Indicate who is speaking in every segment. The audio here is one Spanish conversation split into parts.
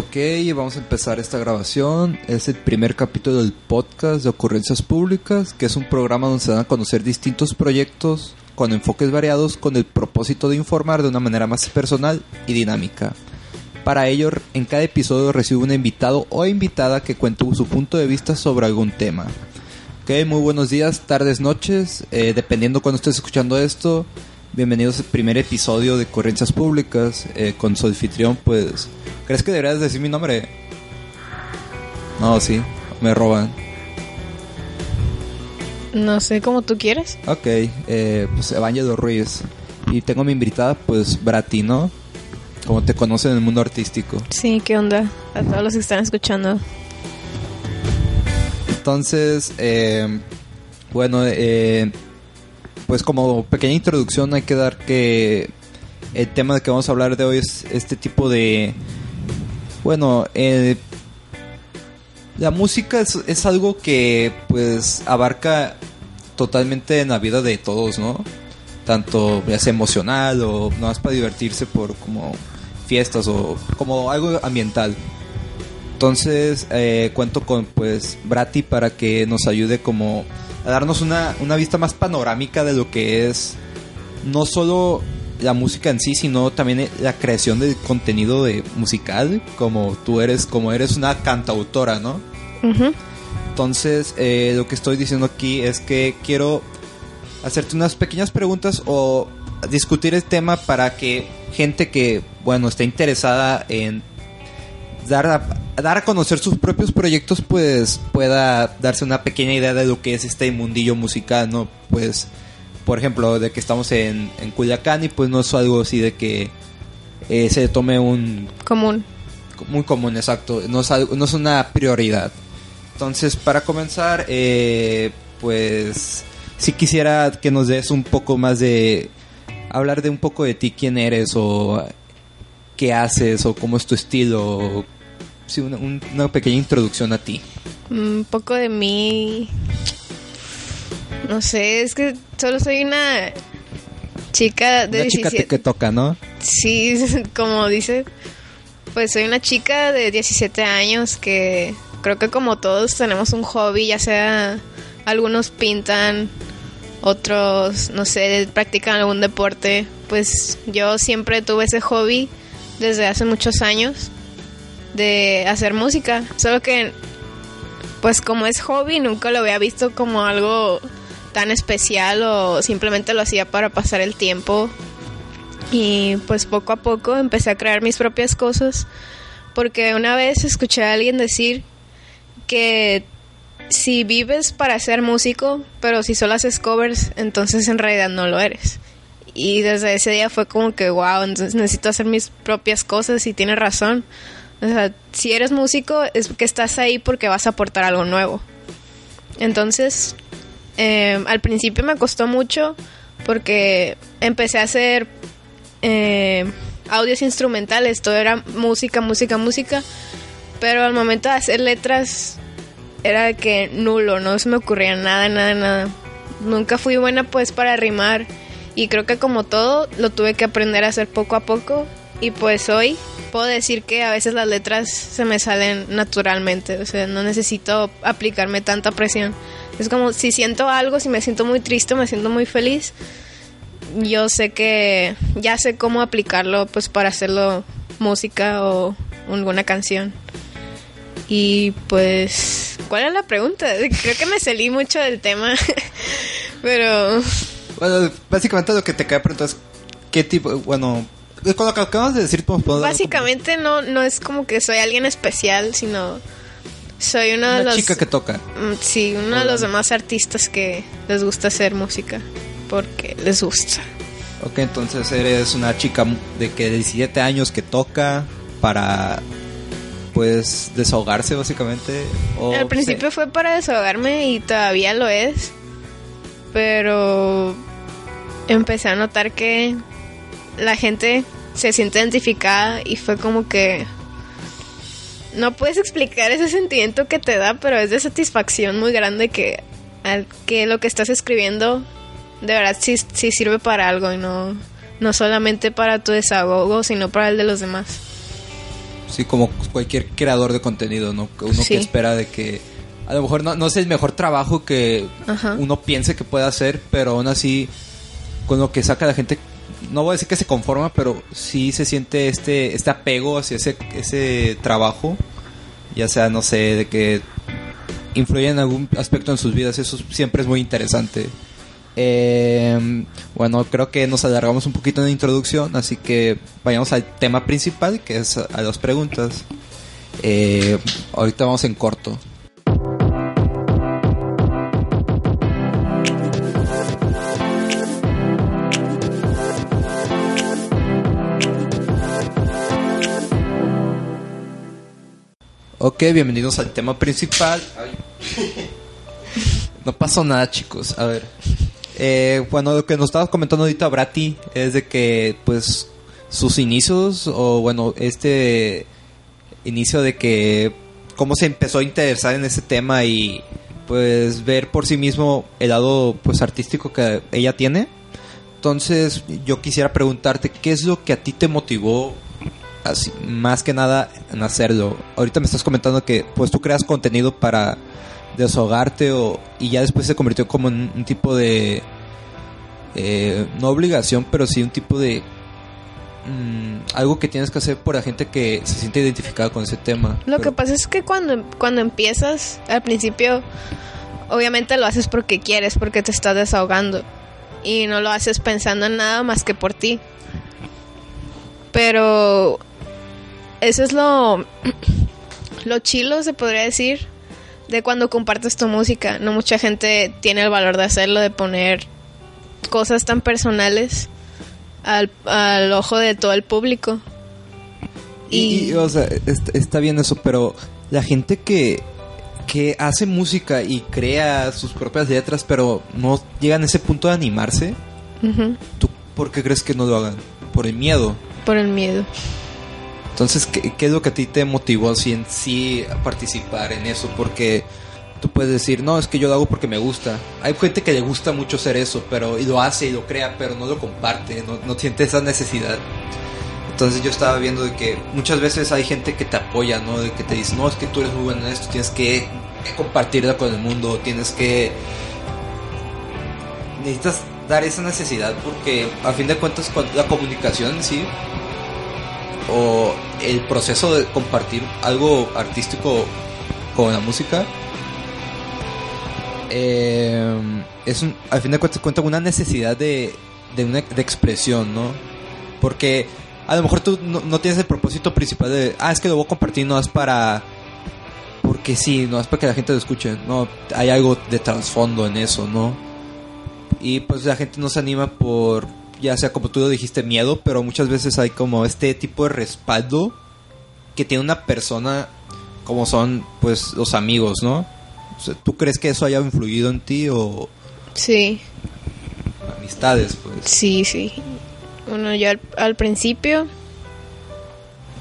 Speaker 1: Ok, vamos a empezar esta grabación. Es el primer capítulo del podcast de Ocurrencias Públicas, que es un programa donde se dan a conocer distintos proyectos con enfoques variados con el propósito de informar de una manera más personal y dinámica. Para ello, en cada episodio recibo un invitado o invitada que cuente su punto de vista sobre algún tema. Ok, muy buenos días, tardes, noches, eh, dependiendo cuando estés escuchando esto. Bienvenidos al primer episodio de Ocurrencias Públicas eh, con su anfitrión, pues ¿Crees que deberías decir mi nombre? No, sí, me roban.
Speaker 2: No sé, cómo tú quieres.
Speaker 1: Ok, eh, pues Evangelo Ruiz. Y tengo mi invitada, pues Brati, ¿no? Como te conocen en el mundo artístico.
Speaker 2: Sí, ¿qué onda? A todos los que están escuchando.
Speaker 1: Entonces, eh, bueno, eh, pues como pequeña introducción hay que dar que el tema de que vamos a hablar de hoy es este tipo de bueno, eh, la música es, algo que pues abarca totalmente en la vida de todos, ¿no? Tanto ya sea emocional o no más para divertirse por como fiestas o como algo ambiental. Entonces eh, cuento con pues Brati para que nos ayude como a darnos una, una vista más panorámica de lo que es no solo la música en sí, sino también la creación del contenido de musical, como tú eres, como eres una cantautora, ¿no? Entonces, eh, lo que estoy diciendo aquí es que quiero hacerte unas pequeñas preguntas o discutir el tema para que gente que, bueno, esté interesada en dar a, dar a conocer sus propios proyectos, pues pueda darse una pequeña idea de lo que es este mundillo musical, ¿no? Pues por ejemplo, de que estamos en, en Culiacán y pues no es algo así de que eh, se tome un...
Speaker 2: Común.
Speaker 1: Muy común, exacto. No es, no es una prioridad. Entonces, para comenzar, eh, pues si quisiera que nos des un poco más de... Hablar de un poco de ti, quién eres o qué haces o cómo es tu estilo. sí, una, una pequeña introducción a ti.
Speaker 2: Un poco de mí no sé, es que solo soy una chica de
Speaker 1: una chica que toca, ¿no?
Speaker 2: Sí, como dice, pues soy una chica de 17 años que creo que como todos tenemos un hobby, ya sea algunos pintan, otros, no sé, practican algún deporte. Pues yo siempre tuve ese hobby desde hace muchos años de hacer música, solo que pues como es hobby nunca lo había visto como algo tan especial o simplemente lo hacía para pasar el tiempo. Y pues poco a poco empecé a crear mis propias cosas porque una vez escuché a alguien decir que si vives para ser músico, pero si solo haces covers, entonces en realidad no lo eres. Y desde ese día fue como que, wow, necesito hacer mis propias cosas y tiene razón. O sea, si eres músico es que estás ahí porque vas a aportar algo nuevo. Entonces, eh, al principio me costó mucho porque empecé a hacer eh, audios instrumentales, todo era música, música, música, pero al momento de hacer letras era que nulo, no se me ocurría nada, nada, nada. Nunca fui buena pues para rimar y creo que como todo lo tuve que aprender a hacer poco a poco y pues hoy puedo decir que a veces las letras se me salen naturalmente, o sea, no necesito aplicarme tanta presión. Es como si siento algo, si me siento muy triste, me siento muy feliz, yo sé que ya sé cómo aplicarlo pues para hacerlo música o alguna canción. Y pues, ¿cuál es la pregunta? Creo que me salí mucho del tema, pero...
Speaker 1: Bueno, básicamente lo que te queda preguntar es qué tipo, bueno, con lo que acabas de decir, pues,
Speaker 2: Básicamente no, no es como que soy alguien especial, sino soy una, de las...
Speaker 1: chica que toca.
Speaker 2: Mm, sí, uno de los demás artistas que les gusta hacer música. Porque les gusta.
Speaker 1: Ok, entonces eres una chica de que 17 años que toca para pues desahogarse básicamente.
Speaker 2: Al principio fue para desahogarme y todavía lo es. Pero empecé a notar que la gente se siente identificada y fue como que no puedes explicar ese sentimiento que te da, pero es de satisfacción muy grande que, que lo que estás escribiendo de verdad sí, sí sirve para algo y no, no solamente para tu desahogo, sino para el de los demás.
Speaker 1: Sí, como cualquier creador de contenido, ¿no? Uno
Speaker 2: Sí.
Speaker 1: que espera de que a lo mejor no, no es el mejor trabajo que
Speaker 2: Ajá.
Speaker 1: uno piense que puede hacer, pero aún así con lo que saca la gente, no voy a decir que se conforma, pero sí se siente este, este apego hacia ese, ese trabajo, ya sea, no sé, de que influye en algún aspecto en sus vidas, eso siempre es muy interesante. Eh, bueno, creo que nos alargamos un poquito en la introducción, así que vayamos al tema principal, que es a las preguntas. Eh, ahorita vamos en corto. Ok, bienvenidos al tema principal. No pasó nada, chicos. A ver. Eh, bueno, lo que nos estaba comentando ahorita Brati es de que, pues, sus inicios, o bueno, este inicio de que, cómo se empezó a interesar en ese tema y, pues, ver por sí mismo el lado, pues, artístico que ella tiene. Entonces, yo quisiera preguntarte, ¿qué es lo que a ti te motivó así, más que nada en hacerlo. Ahorita me estás comentando que pues tú creas contenido para desahogarte o, y ya después se convirtió como en un tipo de eh, no obligación, pero sí un tipo de mm, algo que tienes que hacer por la gente que se siente identificada con ese tema.
Speaker 2: Lo
Speaker 1: Pero-
Speaker 2: que pasa es que cuando, cuando empiezas, al principio, obviamente lo haces porque quieres, porque te estás desahogando. Y no lo haces pensando en nada más que por ti. Pero eso es lo, lo chilo, se podría decir, de cuando compartes tu música. No mucha gente tiene el valor de hacerlo, de poner cosas tan personales al, al ojo de todo el público.
Speaker 1: Y, y, o sea, est- está bien eso, pero la gente que, que hace música y crea sus propias letras, pero no llegan a ese punto de animarse,
Speaker 2: Ujú,
Speaker 1: ¿tú por qué crees que no lo hagan? Por el miedo.
Speaker 2: por el miedo.
Speaker 1: Entonces, ¿qué, es lo que a ti te motivó así en sí a participar en eso? Porque tú puedes decir, no, es que yo lo hago porque me gusta. Hay gente que le gusta mucho hacer eso, pero y lo hace y lo crea, pero no lo comparte, no, no siente esa necesidad. Entonces yo estaba viendo de que muchas veces hay gente que te apoya, ¿no? De que te dice, no, es que tú eres muy bueno en esto, tienes que compartirla con el mundo, tienes que... Necesitas dar esa necesidad porque a fin de cuentas la comunicación sí o el proceso de compartir algo artístico con la música eh, es un, al fin de cuentas cuenta una necesidad de, de, una, de expresión, ¿no? Porque a lo mejor tú no, no tienes el propósito principal de, ah, es que lo voy a compartir, no es para... Porque sí, no es para que la gente lo escuche, no, hay algo de trasfondo en eso, ¿no? Y pues la gente no se anima por, ya sea como tú lo dijiste, miedo, pero muchas veces hay como este tipo de respaldo que tiene una persona como son pues los amigos, ¿no? O sea, ¿Tú crees que eso haya influido en ti o
Speaker 2: Sí,
Speaker 1: amistades, pues?
Speaker 2: sí, sí. Bueno, yo al, al principio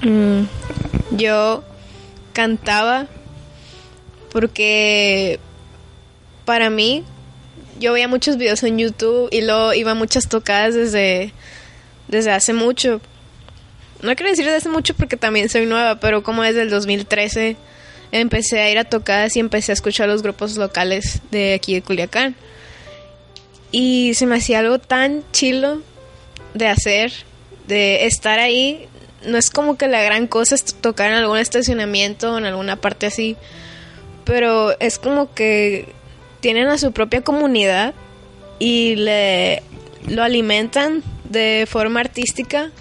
Speaker 2: mm, yo cantaba porque para mí yo veía muchos videos en YouTube y luego iba a muchas tocadas desde desde hace mucho. No quiero decir desde hace mucho porque también soy nueva, pero como desde el 2013 empecé a ir a tocadas y empecé a escuchar los grupos locales de aquí de Culiacán. Y se me hacía algo tan chilo de hacer, de estar ahí. No es como que la gran cosa es tocar en algún estacionamiento o en alguna parte así, pero es como que tienen a su propia comunidad y le lo alimentan de forma artística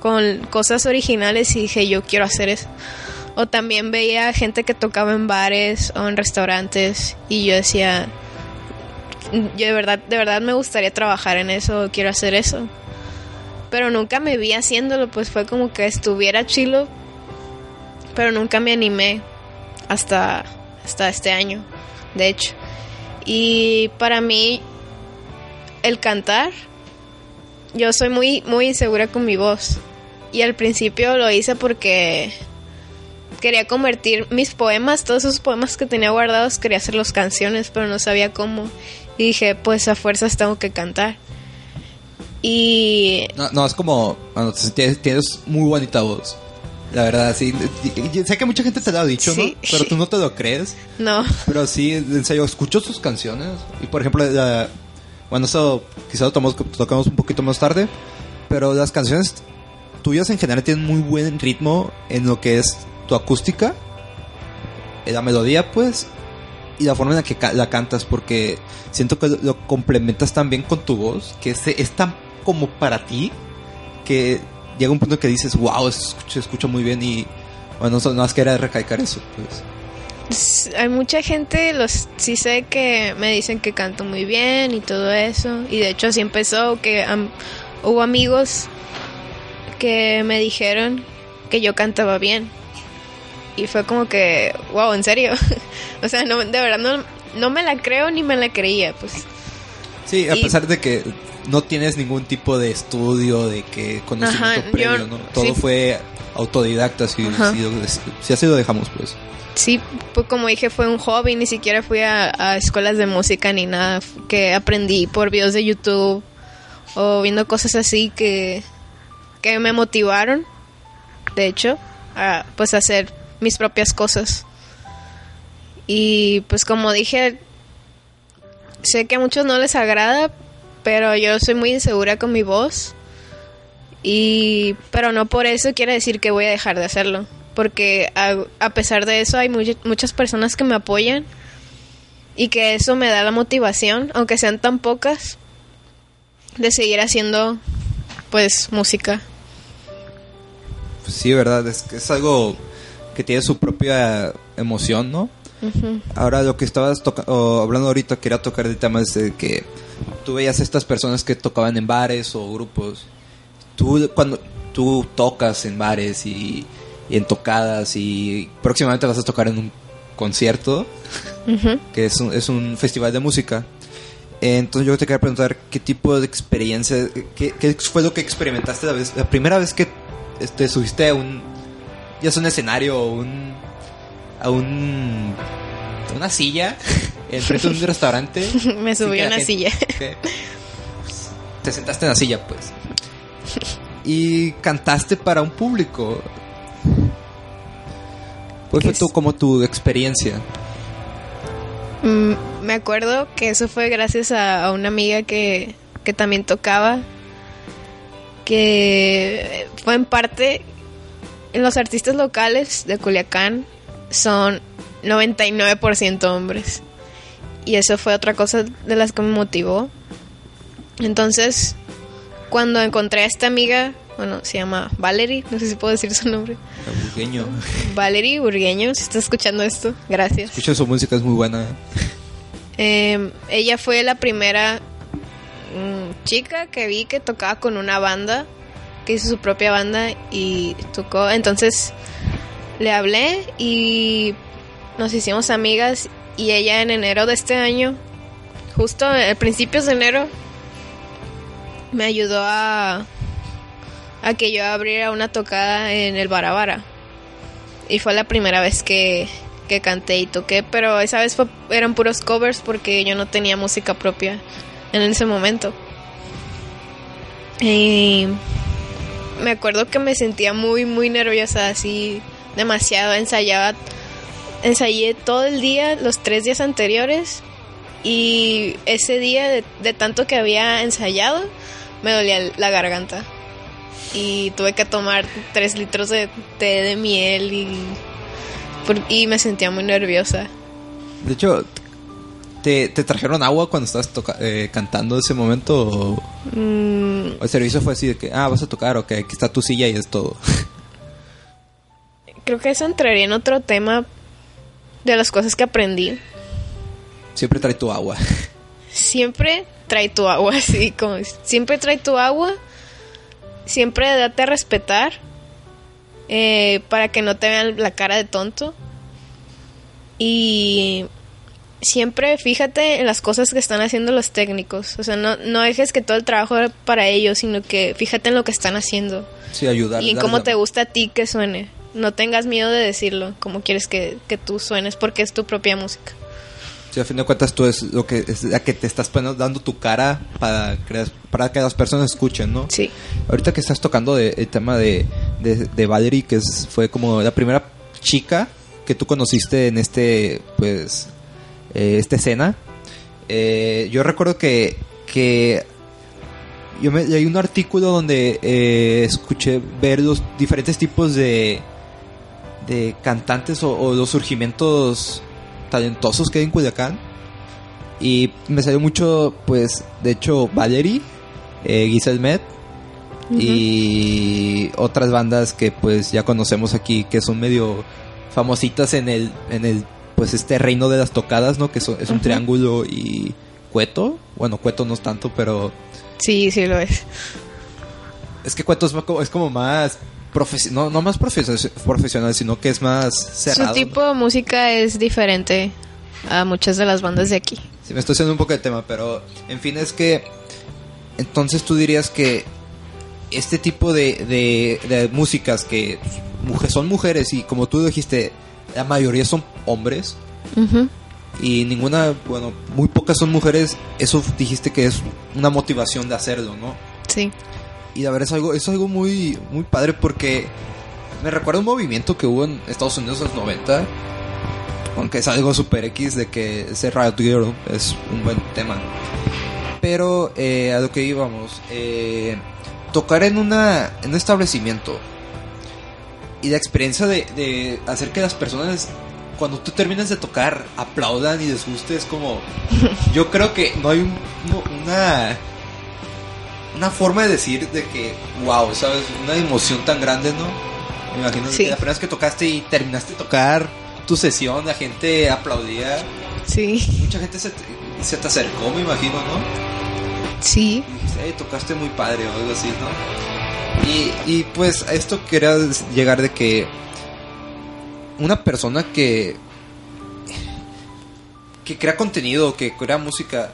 Speaker 2: con cosas originales y dije yo quiero hacer eso. O también veía gente que tocaba en bares o en restaurantes y yo decía, yo de verdad, de verdad me gustaría trabajar en eso, quiero hacer eso. Pero nunca me vi haciéndolo, pues fue como que estuviera chilo, pero nunca me animé hasta, hasta este año, de hecho. Y para mí, el cantar, yo soy muy, muy insegura con mi voz. Y al principio lo hice porque quería convertir mis poemas, todos esos poemas que tenía guardados, quería hacerlos canciones, pero no sabía cómo. Y dije, pues a fuerzas tengo que cantar. Y
Speaker 1: No, es como, bueno, tienes muy bonita voz. La verdad, sí. Sé que mucha gente te lo ha dicho,
Speaker 2: Sí.
Speaker 1: ¿no? Pero tú no te lo crees.
Speaker 2: No.
Speaker 1: Pero sí, en serio, escucho sus canciones. Y por ejemplo, la- bueno, eso quizás lo tomamos- tocamos un poquito más tarde. Pero las canciones tuyas en general tienen muy buen ritmo en lo que es tu acústica, en la melodía, pues, y la forma en la que ca- la cantas. Porque siento que lo, lo complementas tan bien con tu voz, que es, es tan como para ti, que llega un punto que dices, wow, se escucha muy bien. Y bueno, no más que era recalcar eso, pues.
Speaker 2: Hay mucha gente, los sí sé que me dicen que canto muy bien y todo eso. Y de hecho así empezó, que am- hubo amigos que me dijeron que yo cantaba bien. Y fue como que, wow, ¿en serio? o sea, no, de verdad no, no me la creo ni me la creía, pues.
Speaker 1: Sí, a
Speaker 2: Y-
Speaker 1: pesar de que no tienes ningún tipo de estudio, de que conocimiento
Speaker 2: Ajá,
Speaker 1: previo,
Speaker 2: yo-
Speaker 1: ¿no? Todo
Speaker 2: sí.
Speaker 1: fue autodidacta, si, si, si así lo dejamos, pues.
Speaker 2: Sí, pues como dije, fue un hobby, ni siquiera fui a, a escuelas de música ni nada, que aprendí por videos de YouTube o viendo cosas así que, que me motivaron, de hecho, a pues hacer mis propias cosas. Y pues como dije, sé que a muchos no les agrada, pero yo soy muy insegura con mi voz. Y pero no por eso quiere decir que voy a dejar de hacerlo, porque a, a pesar de eso hay much- muchas personas que me apoyan y que eso me da la motivación, aunque sean tan pocas, de seguir haciendo pues música.
Speaker 1: Pues sí, verdad, es que es algo que tiene su propia emoción, ¿no? Ahora lo que estabas o hablando ahorita, quería tocar el tema es de que tú veías a estas personas que tocaban en bares o grupos. Tú cuando tú tocas en bares y, y en tocadas y próximamente vas a tocar en un concierto, que es un, es un festival de música. Entonces yo te quería preguntar qué tipo de experiencia, qué, qué fue lo que experimentaste la, vez, la primera vez que este, subiste a un, ya sea un escenario o un, a un, a una silla enfrente de un restaurante.
Speaker 2: me subí a una
Speaker 1: gente-
Speaker 2: silla.
Speaker 1: pues, te sentaste en la silla, pues. Y cantaste para un público. ¿Cuál
Speaker 2: ¿Qué
Speaker 1: fue tu, como tu experiencia?
Speaker 2: Mm, me acuerdo que eso fue gracias a, a una amiga que, que también tocaba, que fue en parte, los artistas locales de Culiacán son 99% hombres. Y eso fue otra cosa de las que me motivó. Entonces, cuando encontré a esta amiga, bueno, se llama Valerie, no sé si puedo decir su nombre.
Speaker 1: Burgueño.
Speaker 2: Valerie Burgueño, si está escuchando esto, gracias.
Speaker 1: Escucha su música, es muy buena.
Speaker 2: Eh, ella fue la primera mm, chica que vi que tocaba con una banda, que hizo su propia banda y tocó. Entonces le hablé y nos hicimos amigas y ella en enero de este año, justo a principios de enero, me ayudó a, que yo abriera una tocada en el Barabara. Y fue la primera vez que, que canté y toqué, pero esa vez fue- eran puros covers porque yo no tenía música propia en ese momento. Y me acuerdo que me sentía muy, muy nerviosa, así demasiado. Ensayaba, ensayé todo el día, los tres días anteriores, y ese día, de, de tanto que había ensayado, me dolía la garganta. Y tuve que tomar tres litros de té de miel y, por- y me sentía muy nerviosa.
Speaker 1: De hecho, ¿te, te trajeron agua cuando estabas toca- eh, cantando ese momento? O,
Speaker 2: Mm,
Speaker 1: o el servicio fue así de que, ah, vas a tocar, ok, aquí está tu silla y es todo?
Speaker 2: creo que eso entraría en otro tema de las cosas que aprendí.
Speaker 1: Siempre trae tu agua.
Speaker 2: Siempre trae tu agua, así como siempre trae tu agua. Siempre date a respetar eh, para que no te vean la cara de tonto. Y siempre fíjate en las cosas que están haciendo los técnicos. O sea, no, no dejes que todo el trabajo para ellos, sino que fíjate en lo que están haciendo.
Speaker 1: Sí, ayudar.
Speaker 2: y en cómo
Speaker 1: la-
Speaker 2: te gusta a ti que suene. No tengas miedo de decirlo, como quieres que, que tú suenes, porque es tu propia música.
Speaker 1: Sí, a fin de cuentas tú es lo que es la que te estás poniendo, dando tu cara para, creas- para que las personas escuchen, ¿no?
Speaker 2: Sí.
Speaker 1: Ahorita que estás tocando de- el tema de, de, de Valerie, que es- fue como la primera chica que tú conociste en este, pues, eh, esta escena. Eh, yo recuerdo que, que yo me leí un artículo donde eh, escuché ver los diferentes tipos de, de cantantes o, o los surgimientos talentosos que hay en Culiacán. Y me salió mucho, pues, de hecho, Valerie, eh, Giselle Met y otras bandas que pues ya conocemos aquí que son medio famositas en el, en el, pues este reino de las tocadas, ¿no? Que es un triángulo y Cueto. Bueno, Cueto no es tanto, pero
Speaker 2: Sí, sí lo es.
Speaker 1: es que Cueto es, es como más no, no más profes- profesional, sino que es más cerrado.
Speaker 2: Su tipo de música es diferente a muchas de las bandas de aquí.
Speaker 1: Sí, me estoy haciendo un poco de tema, pero en fin, es que entonces tú dirías que este tipo de, de, de músicas que mujer, son mujeres y como tú dijiste, la mayoría son hombres y ninguna, bueno, muy pocas son mujeres, eso dijiste que es una motivación de hacerlo, ¿no?
Speaker 2: Sí.
Speaker 1: Y la verdad es algo, es algo muy, muy padre porque me recuerda un movimiento que hubo en Estados Unidos en los 90, aunque es algo super X de que ese Riot Girl es un buen tema. Pero eh, a lo que íbamos, eh, tocar en, una, en un establecimiento y la experiencia de, de hacer que las personas, cuando tú terminas de tocar, aplaudan y les guste, es como... Yo creo que no hay un- no- una una forma de decir de que, wow, ¿sabes? Una emoción tan grande, ¿no? Me imagino
Speaker 2: Sí.
Speaker 1: que la primera vez que tocaste y terminaste de tocar tu sesión, la gente aplaudía,
Speaker 2: Sí.
Speaker 1: mucha gente se te, se te acercó, me imagino, ¿no?
Speaker 2: Sí.
Speaker 1: Y dijiste, "Ey, tocaste muy padre o algo así, ¿no? Y, y pues a esto quería llegar de que una persona que que crea contenido, que crea música,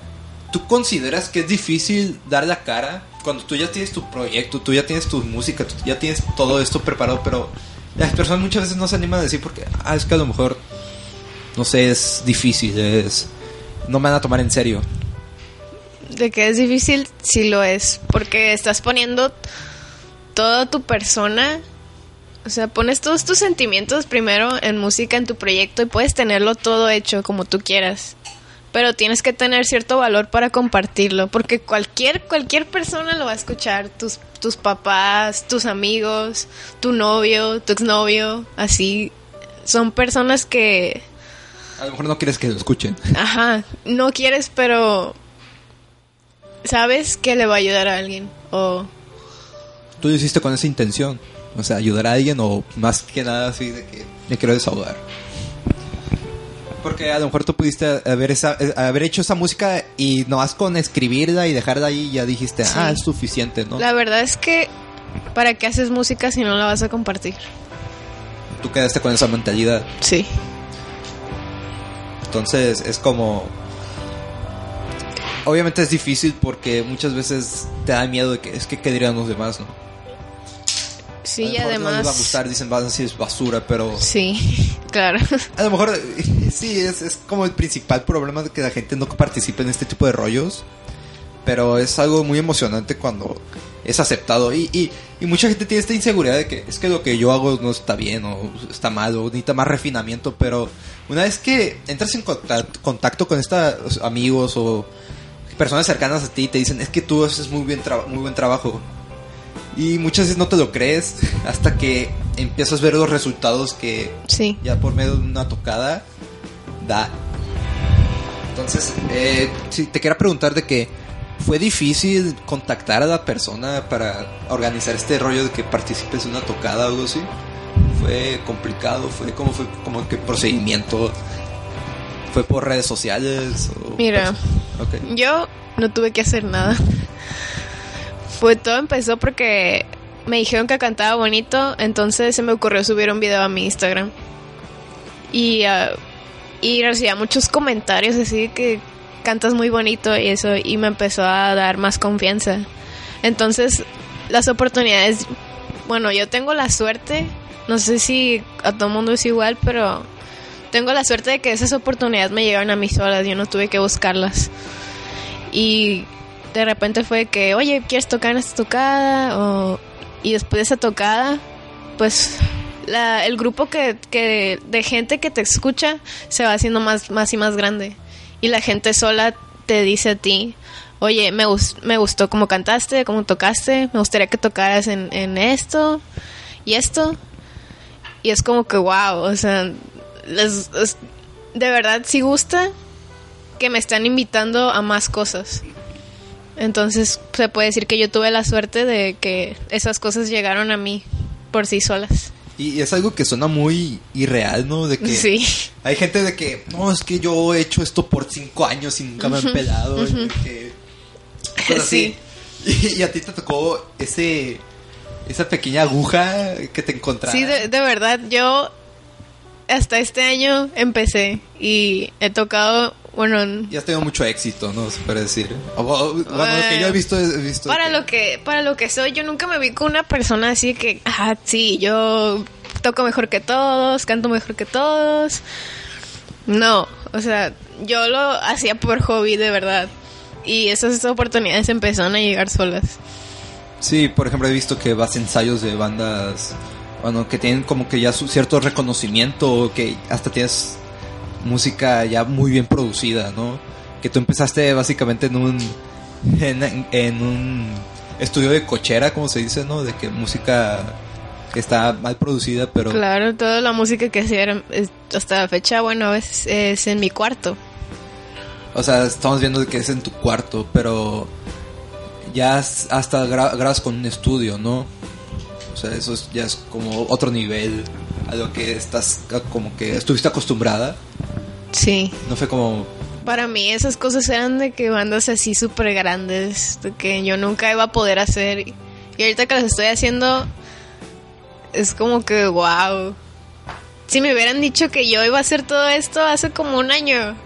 Speaker 1: ¿tú consideras que es difícil dar la cara cuando tú ya tienes tu proyecto, tú ya tienes tu música, tú ya tienes todo esto preparado, pero las personas muchas veces no se animan a decir porque, ah, es que a lo mejor, no sé, es difícil, es... No me van a tomar en serio.
Speaker 2: De que es difícil, sí lo es. Porque estás poniendo toda tu persona. O sea, pones todos tus sentimientos primero en música, en tu proyecto, y puedes tenerlo todo hecho como tú quieras. Pero tienes que tener cierto valor para compartirlo. Porque cualquier, cualquier persona lo va a escuchar. Tus, tus papás, tus amigos, tu novio, tu exnovio, así. Son personas que
Speaker 1: A lo mejor no quieres que lo escuchen.
Speaker 2: Ajá, no quieres, pero sabes que le va a ayudar a alguien. O
Speaker 1: Tú lo hiciste con esa intención. O sea, ayudar a alguien o más que nada así de que me quiero desahogar. Porque a lo mejor tú pudiste haber, esa, eh, haber hecho esa música y nomás con escribirla y dejarla ahí ya dijiste,
Speaker 2: Sí.
Speaker 1: ah, es suficiente, ¿no?
Speaker 2: la verdad es que ¿para qué haces música si no la vas a compartir?
Speaker 1: Tú quedaste con esa mentalidad.
Speaker 2: Sí.
Speaker 1: Entonces es como... Obviamente es difícil porque muchas veces te da miedo de que es que qué dirían los demás, ¿no? A
Speaker 2: Sí,
Speaker 1: lo
Speaker 2: y
Speaker 1: mejor no les va a
Speaker 2: además
Speaker 1: gustar, dicen, van a decir es basura, pero...
Speaker 2: Sí, claro.
Speaker 1: A lo mejor sí, es, es como el principal problema de que la gente no participe en este tipo de rollos. Pero es algo muy emocionante cuando es aceptado. Y, y, y mucha gente tiene esta inseguridad de que es que lo que yo hago no está bien o está mal o necesita más refinamiento. Pero una vez que entras en contacto, con estos amigos o personas cercanas a ti y te dicen es que tú haces muy, bien muy buen trabajo. Y muchas veces no te lo crees hasta que empiezas a ver los resultados que
Speaker 2: Sí.
Speaker 1: ya por medio de una tocada da. Entonces, eh, sí, te quería preguntar de que fue difícil contactar a la persona para organizar este rollo de que participes en una tocada o algo así. Fue complicado, fue como fue como que procedimiento. Fue por redes sociales. O
Speaker 2: Mira. Yo no tuve que hacer nada. Fue todo empezó porque me dijeron que cantaba bonito, entonces se me ocurrió subir un video a mi Instagram. Y, ah, y recibía muchos comentarios así que cantas muy bonito y eso, y me empezó a dar más confianza. Entonces, las oportunidades, bueno, yo tengo la suerte, no sé si a todo mundo es igual, pero tengo la suerte de que esas oportunidades me llegaron a mí solas, yo no tuve que buscarlas. Y de repente fue que, oye, ¿quieres tocar en esta tocada? O, y después de esa tocada pues la- el grupo que, que de gente que te escucha se va haciendo más, más y más grande. Y la gente sola te dice a ti, oye, me, me gustó cómo cantaste, cómo tocaste, me gustaría que tocaras en, en esto y esto. Y es como que, wow, o sea, de verdad sí gusta que me están invitando a más cosas. Entonces se puede decir que yo tuve la suerte de que esas cosas llegaron a mí por sí solas.
Speaker 1: Y es algo que suena muy irreal, ¿no? De que
Speaker 2: Sí.
Speaker 1: hay gente de que, no, es que yo he hecho esto por cinco años y nunca me han pelado. y de que, cosas así. Y, y a ti te tocó ese esa pequeña aguja que te encontraba.
Speaker 2: Sí, de, de verdad, yo hasta este año empecé y he tocado, bueno,
Speaker 1: Y has tenido mucho éxito, ¿no? Se puede decir. O- o- bueno, lo que yo he visto, he visto
Speaker 2: para
Speaker 1: que-
Speaker 2: lo que para lo que soy, yo nunca me vi con una persona así que, ah, sí, yo toco mejor que todos, canto mejor que todos. No, o sea, yo lo hacía por hobby de verdad. Y esas oportunidades empezaron a llegar solas.
Speaker 1: Sí, por ejemplo, he visto que vas a ensayos de bandas, bueno, que tienen como que ya su cierto reconocimiento, que hasta tienes música ya muy bien producida, ¿no? Que tú empezaste básicamente en un en, en un estudio de cochera, como se dice, ¿no? De que música que está mal producida, pero
Speaker 2: Claro, toda la música que hacía es- hasta la fecha, bueno, a veces es en mi cuarto.
Speaker 1: o sea, estamos viendo que es en tu cuarto, pero ya es- hasta gra- grabas con un estudio, ¿no? O sea, eso es- ya es como otro nivel a lo que estás como que estuviste acostumbrada.
Speaker 2: Sí.
Speaker 1: No fue como
Speaker 2: Para mí esas cosas eran de que bandas así súper grandes, de que yo nunca iba a poder hacer. Y ahorita que las estoy haciendo, es como que, wow. Si me hubieran dicho que yo iba a hacer todo esto hace como un año,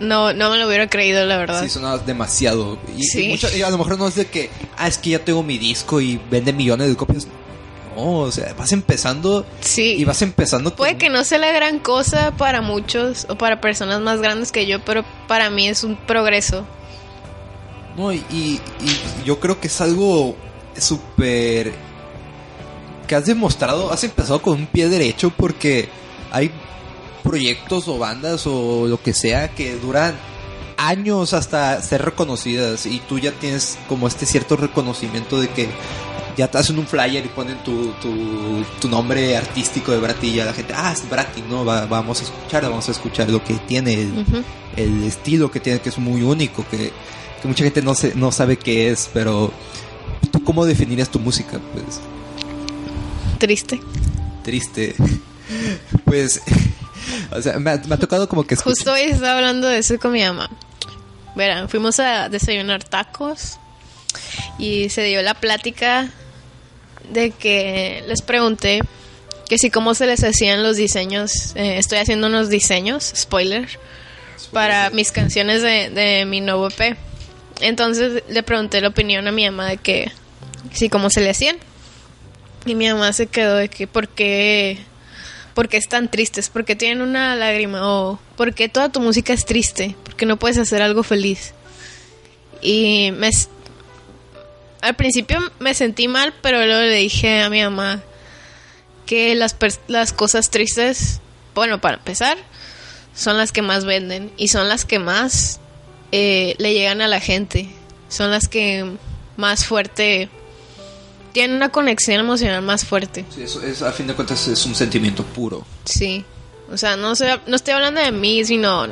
Speaker 2: no, no me lo hubiera creído, la verdad.
Speaker 1: sí sonaba demasiado y, y
Speaker 2: Sí.
Speaker 1: mucho- y a lo mejor no es de que ah es que ya tengo mi disco y vende millones de copias. No, o sea, vas empezando
Speaker 2: Sí.
Speaker 1: y vas empezando con-
Speaker 2: Puede que no sea la gran cosa para muchos o para personas más grandes que yo, pero para mí es un progreso.
Speaker 1: No, y, y- y yo creo que es algo súper... que has demostrado, has empezado con un pie derecho porque hay proyectos o bandas o lo que sea que duran años hasta ser reconocidas y tú ya tienes como este cierto reconocimiento de que ya te hacen un flyer y ponen tu, tu, tu nombre artístico de Brati y ya la gente, ah, es Brati, ¿no? Va- vamos a escuchar, vamos a escuchar lo que tiene, el, estilo que tiene, que es muy único, que, que mucha gente no, se, no sabe qué es, pero ¿tú cómo definirías tu música? Pues
Speaker 2: Triste.
Speaker 1: triste. Pues, o sea, me ha, me ha tocado como que escuchar-
Speaker 2: Justo hoy estaba hablando de eso con mi mamá. Verán, fuimos a desayunar tacos y se dio la plática de que les pregunté que si cómo se les hacían los diseños. Eh, estoy haciendo unos diseños, spoiler, para mis canciones de, de mi nuevo EP. Entonces le pregunté la opinión a mi mamá de que si cómo se le hacían. Y mi mamá se quedó de que por qué, por qué están tristes, por qué tienen una lágrima o por qué toda tu música es triste, porque no puedes hacer algo feliz. Y me, al principio me sentí mal, pero luego le dije a mi mamá que las, las cosas tristes, bueno, para empezar, son las que más venden y son las que más eh, le llegan a la gente. Son las que más fuerte tienen una conexión emocional más fuerte.
Speaker 1: Sí, eso es, a fin de cuentas es un sentimiento puro.
Speaker 2: Sí. O sea, no, sé, no estoy hablando de mí, sino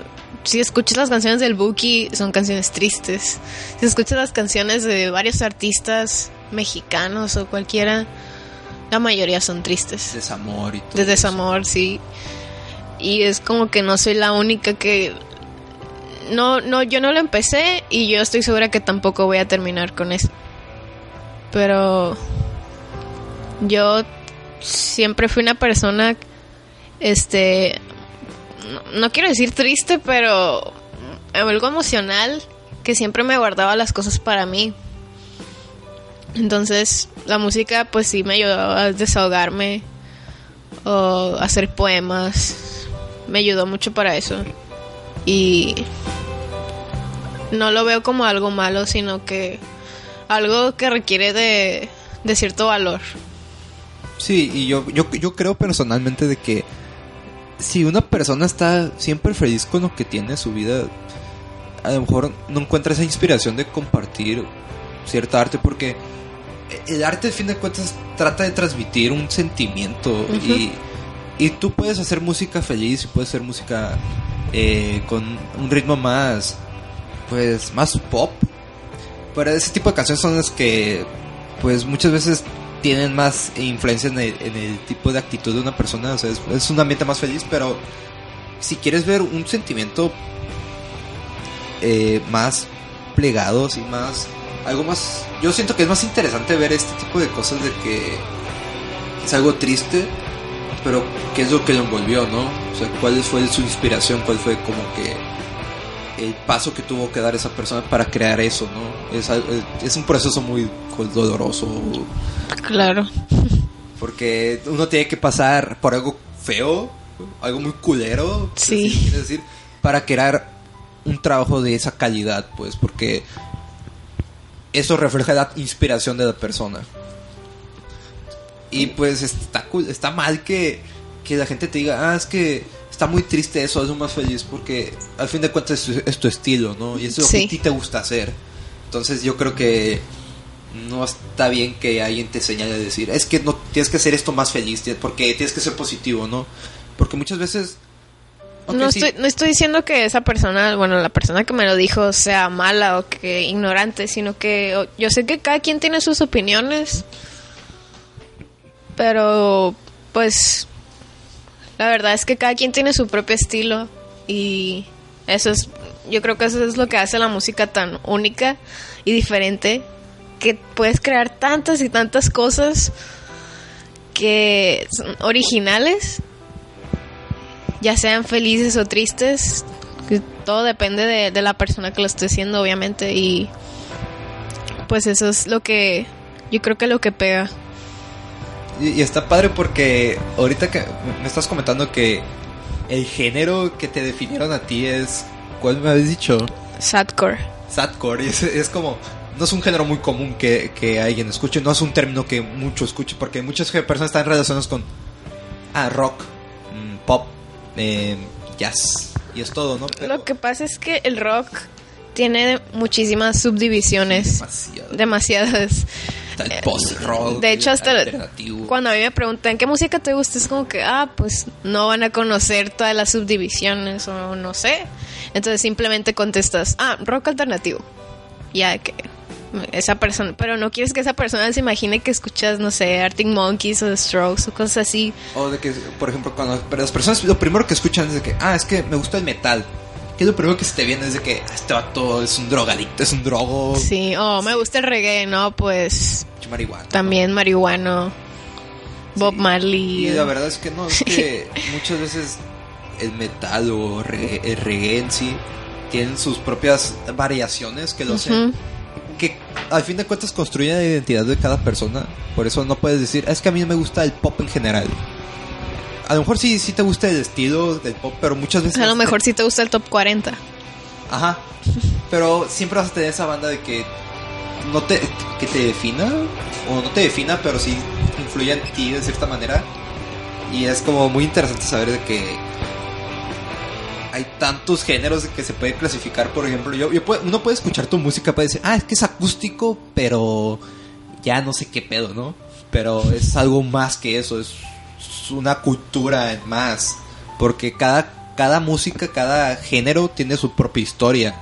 Speaker 2: si escuchas las canciones del Buki, son canciones tristes. Si escuchas las canciones de varios artistas mexicanos o cualquiera, la mayoría son tristes.
Speaker 1: Desamor y todo.
Speaker 2: De
Speaker 1: eso.
Speaker 2: desamor, sí. Y es como que no soy la única que... No, no, yo no lo empecé y yo estoy segura que tampoco voy a terminar con eso. Pero yo siempre fui una persona, este, no, quiero decir triste, pero algo emocional que siempre me guardaba las cosas para mí. Entonces la música pues sí me ayudó a desahogarme o hacer poemas. Me ayudó mucho para eso. Y no lo veo como algo malo, sino que algo que requiere de, de cierto valor.
Speaker 1: Sí, y yo, yo, yo creo personalmente de que si una persona está siempre feliz con lo que tiene su vida, a lo mejor no encuentra esa inspiración de compartir cierta arte porque el arte, al fin de cuentas, trata de transmitir un sentimiento y, y, tú puedes hacer música feliz y puedes hacer música eh, con un ritmo más, pues, más pop. Pero ese tipo de canciones son las que, pues, muchas veces tienen más influencia en el, tipo de actitud de una persona. O sea, es, un ambiente más feliz, pero si quieres ver un sentimiento eh, más plegado, y más. Algo más. Yo siento que es más interesante ver este tipo de cosas de que es algo triste, pero qué es lo que lo envolvió, ¿no? O sea, cuál fue su inspiración, cuál fue como que el paso que tuvo que dar esa persona para crear eso, ¿no? Es, es un proceso muy doloroso,
Speaker 2: Claro.
Speaker 1: Porque uno tiene que pasar por algo feo, algo muy culero,
Speaker 2: sí.
Speaker 1: decir, para crear un trabajo de esa calidad, pues, porque eso refleja la inspiración de la persona. Y pues está está mal que, que la gente te diga, ah, es que está muy triste eso, es lo más feliz, porque al fin de cuentas es, tu estilo, ¿no? Y es lo que a ti te gusta hacer. Entonces yo creo que no está bien que alguien te señale a decir, es que no tienes que hacer esto más feliz, porque tienes que ser positivo, ¿no? Porque muchas veces...
Speaker 2: no, estoy, no estoy diciendo que esa persona, bueno, la persona que me lo dijo sea mala o que ignorante, sino que yo sé que cada quien tiene sus opiniones, pero pues la verdad es que cada quien tiene su propio estilo y eso es, yo creo que eso es lo que hace la música tan única y diferente que puedes crear tantas y tantas cosas que son originales, ya sean felices o tristes, todo depende de, la persona que lo esté haciendo, obviamente, y pues eso es lo que yo creo que lo que pega.
Speaker 1: Y, está padre porque ahorita que me estás comentando que el género que te definieron a ti es, ¿cuál me habéis dicho?
Speaker 2: Sadcore.
Speaker 1: Sadcore, es como no es un género muy común que, que alguien escuche, no es un término que mucho escuche, porque muchas personas están relacionadas con ah, rock, mm, pop, eh, jazz, y es todo, ¿no?
Speaker 2: Lo que pasa es que el rock tiene muchísimas subdivisiones. Demasiadas.
Speaker 1: El post-rock.
Speaker 2: De hecho, hasta cuando a mí me preguntan qué música te gusta, es como que, ah, pues no van a conocer todas las subdivisiones o no sé. Entonces simplemente contestas, ah, rock alternativo. Ya que esa persona, pero no quieres que esa persona se imagine que escuchas, no sé, Arctic Monkeys o The Strokes o cosas así.
Speaker 1: O de que, por ejemplo, cuando las personas lo primero que escuchan es de que, ah, es que me gusta el metal. Que lo primero que se te viene es de que este vato es un drogadicto, es un drogo.
Speaker 2: Sí, o me gusta el reggae, ¿no? Pues. También marihuano. Bob Marley.
Speaker 1: Y la verdad es que no, es que muchas veces el metal o el reggae en sí tienen sus propias variaciones que lo hacen que al fin de cuentas construye la identidad de cada persona. Por eso no puedes decir, es que a mí me gusta el pop en general. A lo mejor sí, sí te gusta el estilo del pop, pero muchas veces...
Speaker 2: A lo mejor sí te gusta el top 40.
Speaker 1: Ajá. Pero siempre vas a tener esa banda de que no te, que te defina, o no te defina, pero sí influye en ti de cierta manera. Y es como muy interesante saber de que hay tantos géneros que se puede clasificar. Por ejemplo, yo, uno puede escuchar tu música, puede decir, ah, es que es acústico, pero ya no sé qué pedo, ¿no? Pero es algo más que eso, es una cultura más. Porque cada, cada música, cada género tiene su propia historia.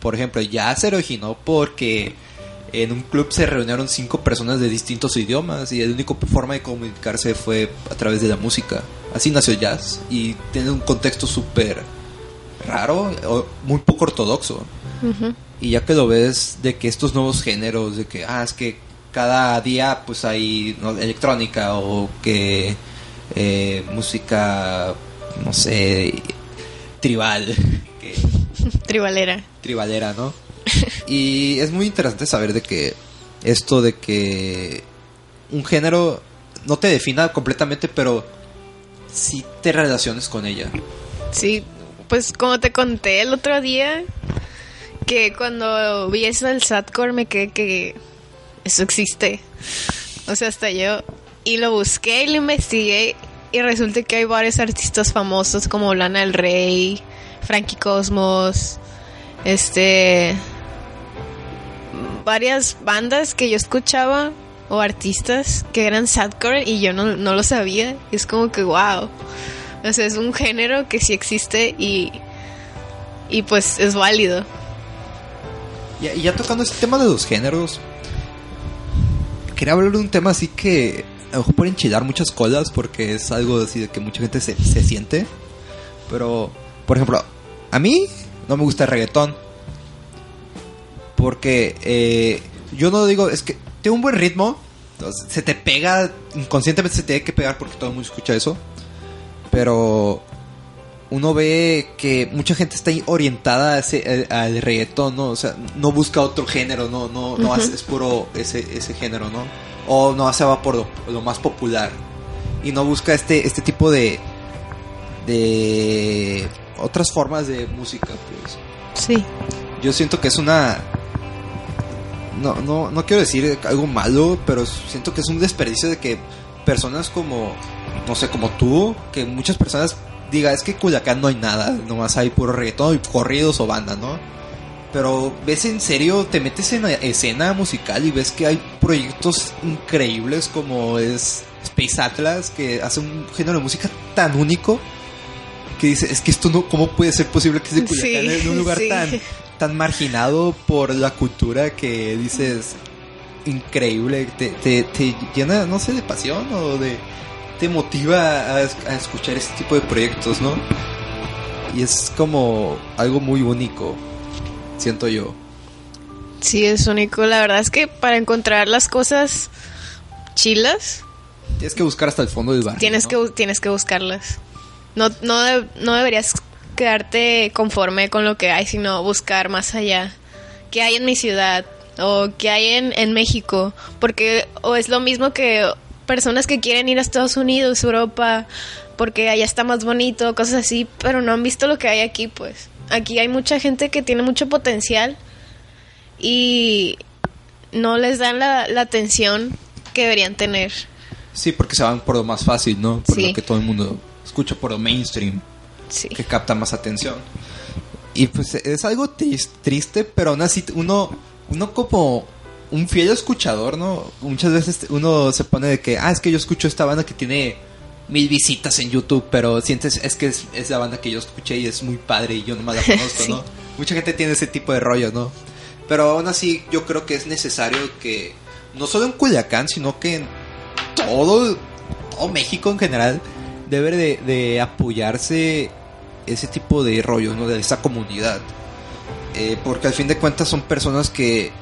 Speaker 1: Por ejemplo, ya se originó porque en un club se reunieron cinco personas de distintos idiomas y la única forma de comunicarse fue a través de la música. Así nació jazz y tiene un contexto súper raro, muy poco ortodoxo. Y ya que lo ves de que estos nuevos géneros, de que, ah, es que cada día pues hay electrónica o que eh, música, no sé, tribal.
Speaker 2: Tribalera.
Speaker 1: Tribalera, ¿no? y es muy interesante saber de que esto de que un género no te defina completamente, pero si te relaciones con ella.
Speaker 2: Sí, pues como te conté el otro día, que cuando vi eso del sadcore me quedé que eso existe. O sea, hasta yo Y lo busqué y lo investigué y resulta que hay varios artistas famosos como Lana del Rey, Frankie Cosmos, este varias bandas que yo escuchaba o artistas que eran sadcore y yo no, no lo sabía. Es como que wow. O sea, es un género que sí existe y, y pues es válido.
Speaker 1: Y, y ya tocando este tema de los géneros, quería hablar de un tema así que a lo mejor puede enchilar muchas colas porque es algo así de que mucha gente se, se siente. Pero, por ejemplo, a mí no me gusta el reggaetón. Porque eh, yo no digo, es que tiene un buen ritmo. entonces, se te pega, inconscientemente se te tiene que pegar porque todo el mundo escucha eso. Pero uno ve que mucha gente está orientada ese- eh, al reggaetón, ¿no? O sea, no busca otro género, no, no, no hace- es puro ese, ese género, ¿no? O no se va por lo, lo más popular. Y no busca este, este tipo de. de. otras formas de música, pues.
Speaker 2: Sí.
Speaker 1: Yo siento que es una. No, no, no quiero decir algo malo, pero siento que es un desperdicio de que personas como, no sé, como tú, que muchas personas diga, es que en Culiacán no hay nada, nomás hay puro reggaetón y corridos o banda, ¿no? Pero ves en serio, te metes en la escena musical y ves que hay proyectos increíbles como es Space Atlas, que hace un género de música tan único que dice, es que esto no, ¿cómo puede ser posible que es de Culiacán
Speaker 2: Sí,
Speaker 1: en un lugar
Speaker 2: sí.
Speaker 1: tan, tan marginado por la cultura que dices, increíble, te, te, te llena, no sé, de pasión o de... te motiva a, es- a escuchar este tipo de proyectos, ¿no? Y es como algo muy único, siento yo.
Speaker 2: Sí, es único. La verdad es que para encontrar las cosas chilas,
Speaker 1: Tienes que buscar hasta el fondo del barrio.
Speaker 2: tienes,
Speaker 1: ¿no?
Speaker 2: que, tienes que buscarlas. No, no, de- no deberías quedarte conforme con lo que hay, sino buscar más allá. ¿Qué hay en mi ciudad? ¿O qué hay en, en México? Porque o es lo mismo que personas que quieren ir a Estados Unidos, Europa, porque allá está más bonito, cosas así, pero no han visto lo que hay aquí, pues. Aquí hay mucha gente que tiene mucho potencial y no les dan la, la atención que deberían tener.
Speaker 1: Sí, porque se van por lo más fácil, ¿no? Por
Speaker 2: Sí.
Speaker 1: lo que todo el mundo escucha por lo mainstream,
Speaker 2: Sí.
Speaker 1: que capta más atención. Y pues es algo tris- triste, pero aún así uno, uno como un fiel escuchador, ¿no? Muchas veces uno se pone de que, ah, es que yo escucho esta banda que tiene mil visitas en YouTube, pero sientes, es que es, es la banda que yo escuché y es muy padre y yo nomás la conozco,
Speaker 2: Sí.
Speaker 1: ¿no? Mucha gente tiene ese tipo de rollo, ¿no? Pero aún así yo creo que es necesario que, no solo en Culiacán, sino que en todo, todo México en general, debe de, de apoyarse ese tipo de rollos, ¿no? De esa comunidad. Eh, porque al fin de cuentas son personas que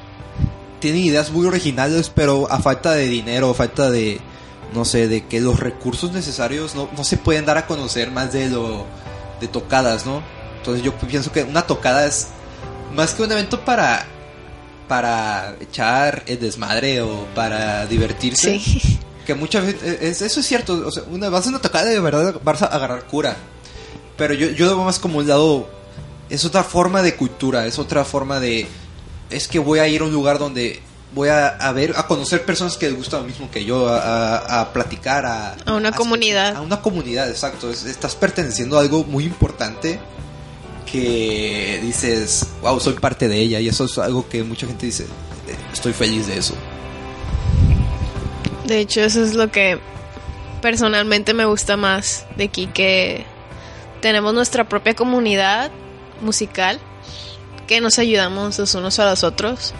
Speaker 1: tienen ideas muy originales, pero a falta de dinero, a falta de, no sé, de que los recursos necesarios no, no se pueden dar a conocer más de lo de tocadas, ¿no? Entonces yo pienso que una tocada es más que un evento para para echar el desmadre o para divertirse.
Speaker 2: Sí.
Speaker 1: Que muchas veces, es- eso es cierto, o sea, una, vas a una tocada y de verdad vas a agarrar cura. Pero yo, yo lo veo más como un lado, es otra forma de cultura, es otra forma de, es que voy a ir a un lugar donde voy a, a ver, a conocer personas que les gusta lo mismo que yo, a, a- a platicar, a...
Speaker 2: Una comunidad.
Speaker 1: A una comunidad, exacto. Es- estás perteneciendo a algo muy importante que dices, wow, soy parte de ella. Y eso es algo que mucha gente dice, "Eh, estoy feliz de eso.
Speaker 2: De hecho, eso es lo que personalmente me gusta más de aquí, que tenemos nuestra propia comunidad musical, que nos ayudamos los unos a los otros.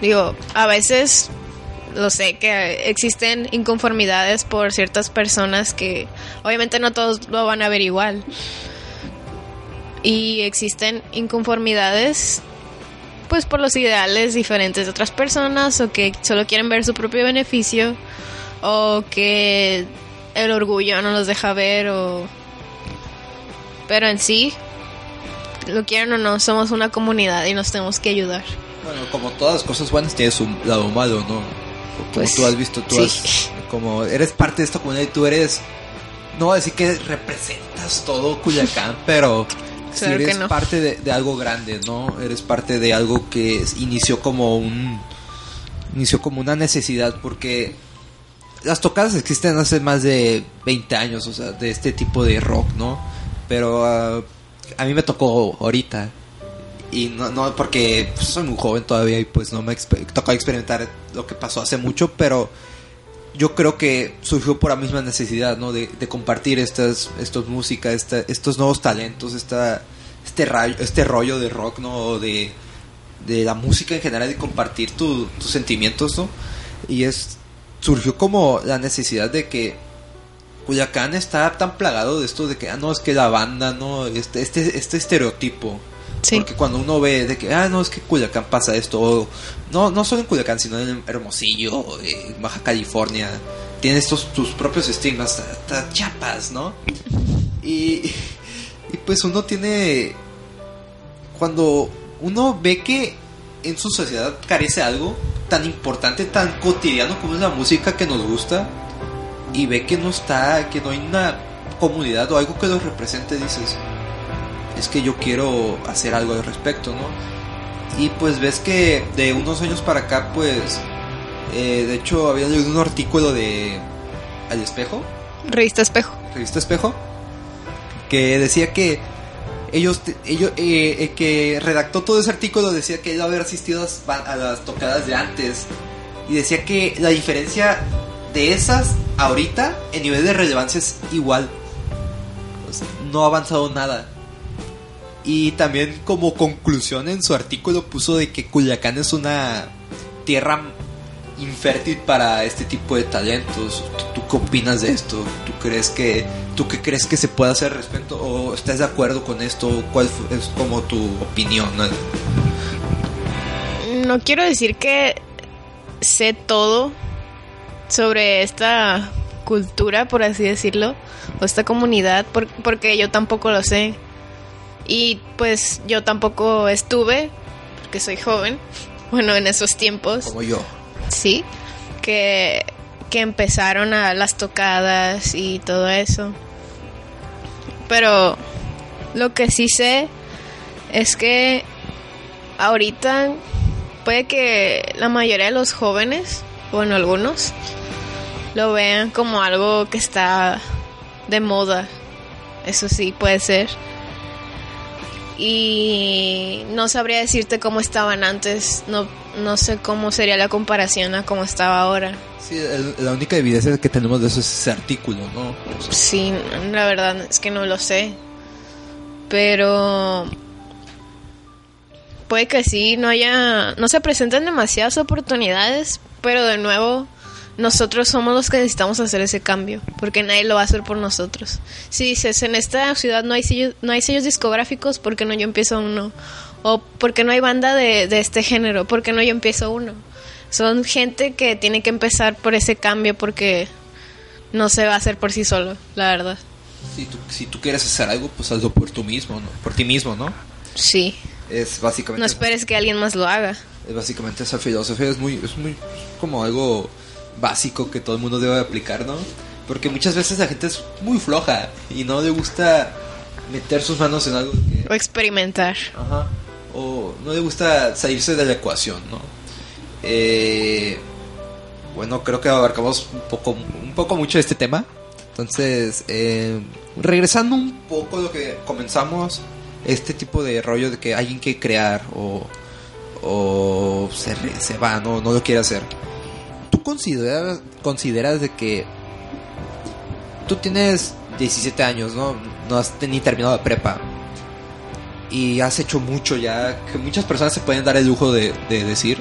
Speaker 2: Digo, a veces lo sé que existen inconformidades por ciertas personas que obviamente no todos lo van a ver igual. Y existen inconformidades pues por los ideales diferentes de otras personas o que solo quieren ver su propio beneficio o que el orgullo no los deja ver o pero en sí lo quieran o no somos una comunidad y nos tenemos que ayudar
Speaker 1: Bueno, como todas las cosas buenas tiene su lado malo, ¿no? Como
Speaker 2: Pues,
Speaker 1: tú has visto, tú
Speaker 2: sí.
Speaker 1: has, como eres parte de esta comunidad y tú eres, no voy a decir que representas todo Culiacán, pero
Speaker 2: Claro que
Speaker 1: eres
Speaker 2: no.
Speaker 1: parte de, de algo grande, ¿no? Eres parte de algo que inició como un, inició como una necesidad porque las tocadas existen hace más de 20 años, o sea, de este tipo de rock, ¿no? Pero ah, a mí me tocó ahorita. Y no, no porque pues, soy muy joven todavía y pues no me tocó experimentar lo que pasó hace mucho, pero yo creo que surgió por la misma necesidad, ¿no? De, de compartir estas, estos música, esta, estos nuevos talentos, esta, este, rayo, este rollo de rock, ¿no? De, de la música en general y compartir tu, tus sentimientos, ¿no? Y es surgió como la necesidad de que Culiacán está tan plagado de esto de que, ah, no, es que la banda, ¿no? Este, este, este estereotipo.
Speaker 2: Sí.
Speaker 1: Porque cuando uno ve de que, ah, no, es que Culiacán pasa esto, o no, no solo en Culiacán, sino en Hermosillo, en Baja California, tiene estos tus propios estigmas, hasta, Chiapas, ¿no? Y, y pues uno tiene, cuando uno ve que en su sociedad carece algo tan importante, tan cotidiano como es la música que nos gusta, y ve que no está, que no hay una comunidad o algo que los represente, dices, es que yo quiero hacer algo al respecto, ¿no? Y pues ves que de unos años para acá, pues, eh, de hecho había leído un artículo de Al Espejo,
Speaker 2: Revista Espejo.
Speaker 1: Revista Espejo, que decía que ellos, ellos eh, eh, que redactó todo ese artículo decía que él había asistido a las tocadas de antes y decía que la diferencia de esas ahorita en nivel de relevancia es igual. No ha avanzado nada. Y también como conclusión en su artículo puso de que Culiacán es una tierra infértil para este tipo de talentos. ¿Tú, qué opinas de esto? ¿Tú crees que tú qué crees que se puede hacer respecto o estás de acuerdo con esto? ¿Cuál es como tu opinión? no?
Speaker 2: No quiero decir que sé todo sobre esta cultura, por así decirlo, o esta comunidad, por- porque yo tampoco lo sé. Y pues yo tampoco estuve, porque soy joven, bueno, en esos tiempos.
Speaker 1: Como yo.
Speaker 2: Sí, que, que empezaron a las tocadas y todo eso. Pero lo que sí sé es que ahorita puede que la mayoría de los jóvenes, bueno, algunos, lo vean como algo que está de moda. Eso sí, puede ser. Y no sabría decirte cómo estaban antes. No, no sé cómo sería la comparación a cómo estaba ahora.
Speaker 1: Sí, el- la única evidencia que tenemos de eso es ese artículo, ¿no? O sea,
Speaker 2: Sí, la verdad es que no lo sé. Pero puede que sí, no haya, no se presentan demasiadas oportunidades, pero de nuevo nosotros somos los que necesitamos hacer ese cambio, porque nadie lo va a hacer por nosotros. Si dices, en esta ciudad no hay sellos, no hay sellos discográficos, ¿por qué no yo empiezo uno? O ¿por qué no hay banda de, de este género? ¿Por qué no yo empiezo uno? Son gente que tiene que empezar por ese cambio porque no se va a hacer por sí solo, la verdad.
Speaker 1: si, tú, si tú quieres hacer algo, pues hazlo por tú mismo, ¿no? Por ti mismo, ¿no?
Speaker 2: Sí,
Speaker 1: Es básicamente...
Speaker 2: no esperes que alguien más lo haga.
Speaker 1: Es básicamente esa filosofía es muy, es muy como algo básico que todo el mundo debe aplicar, ¿no? Porque muchas veces la gente es muy floja y no le gusta meter sus manos en algo que...
Speaker 2: O experimentar.
Speaker 1: Ajá. O no le gusta salirse de la ecuación, ¿no? Eh, bueno, creo que abarcamos un poco, un poco mucho este tema. Entonces, eh, regresando un poco a lo que comenzamos, este tipo de rollo de que alguien que crear o, o se, se va, ¿no? no lo quiere hacer. ¿Tú consideras, consideras de que tú tienes 17 años, ¿no? No has ni terminado la prepa y has hecho mucho ya, que muchas personas se pueden dar el lujo de, de decir.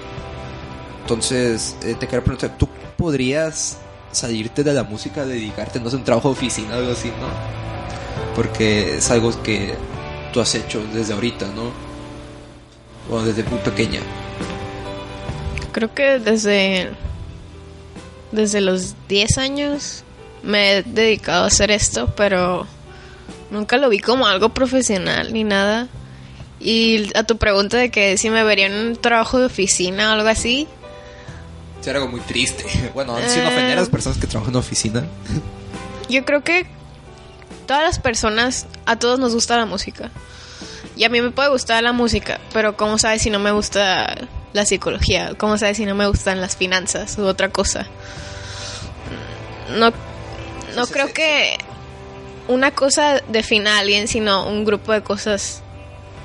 Speaker 1: Entonces, eh, te quiero preguntar, ¿tú podrías salirte de la música, dedicarte, no sé, un trabajo de oficina o algo así, no? Porque es algo que tú has hecho desde ahorita, ¿no? O desde muy pequeña.
Speaker 2: Creo que desde desde los 10 años me he dedicado a hacer esto, pero nunca lo vi como algo profesional ni nada. Y a tu pregunta de que si me vería en un trabajo de oficina o algo así,
Speaker 1: Sí, era algo muy triste. Bueno, sin
Speaker 2: Eh.
Speaker 1: ofender a las personas que trabajan en oficina.
Speaker 2: yo creo que todas las personas, a todos nos gusta la música. Y a mí me puede gustar la música, pero ¿cómo sabes si no me gusta la psicología? ¿Cómo sabes si no me gustan las finanzas u otra cosa? no, no creo que una cosa defina a alguien, sino un grupo de cosas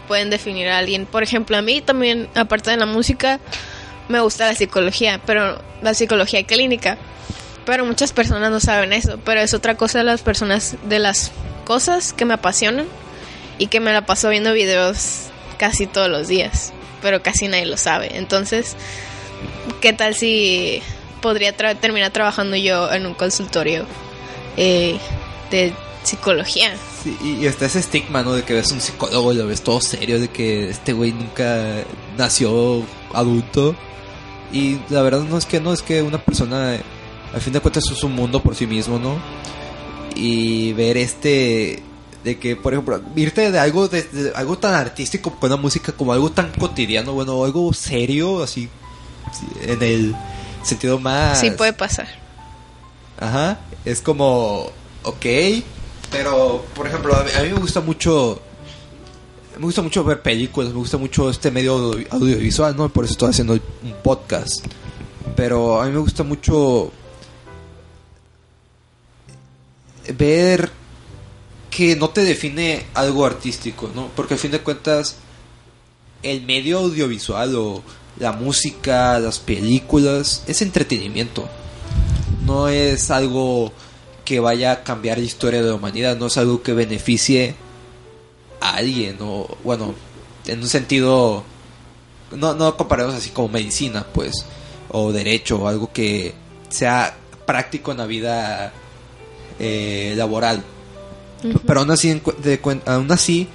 Speaker 2: pueden definir a alguien. Por ejemplo, a mí también, aparte de la música, me gusta la psicología, pero la psicología clínica. Pero muchas personas no saben eso, pero es otra cosa de las personas, de las cosas que me apasionan y que me la paso viendo videos casi todos los días, pero casi nadie lo sabe. Entonces, ¿qué tal si podría terminar trabajando yo en un consultorio eh, de psicología?
Speaker 1: Y, está ese estigma, ¿no? De que ves un psicólogo y lo ves todo serio, de que este güey nunca nació adulto. Y la verdad no es que no, es que una persona, al fin de cuentas, es un mundo por sí mismo, ¿no? Y ver este de que por ejemplo irte de algo de, algo tan artístico con la música como algo tan cotidiano bueno algo serio así en el sentido más
Speaker 2: sí puede pasar.
Speaker 1: Ajá es como ok pero por ejemplo a mí, me gusta mucho me gusta mucho ver películas me gusta mucho este medio audiovisual no por eso estoy haciendo un podcast. Pero a mí me gusta mucho ver que no te define algo artístico, ¿no? Porque al fin de cuentas el medio audiovisual o la música, las películas es entretenimiento. No es algo que vaya a cambiar la historia de la humanidad, no es algo que beneficie a alguien o bueno, en un sentido no no comparemos así como medicina, pues o derecho o algo que sea práctico en la vida eh, laboral pero aún así, de, aún así,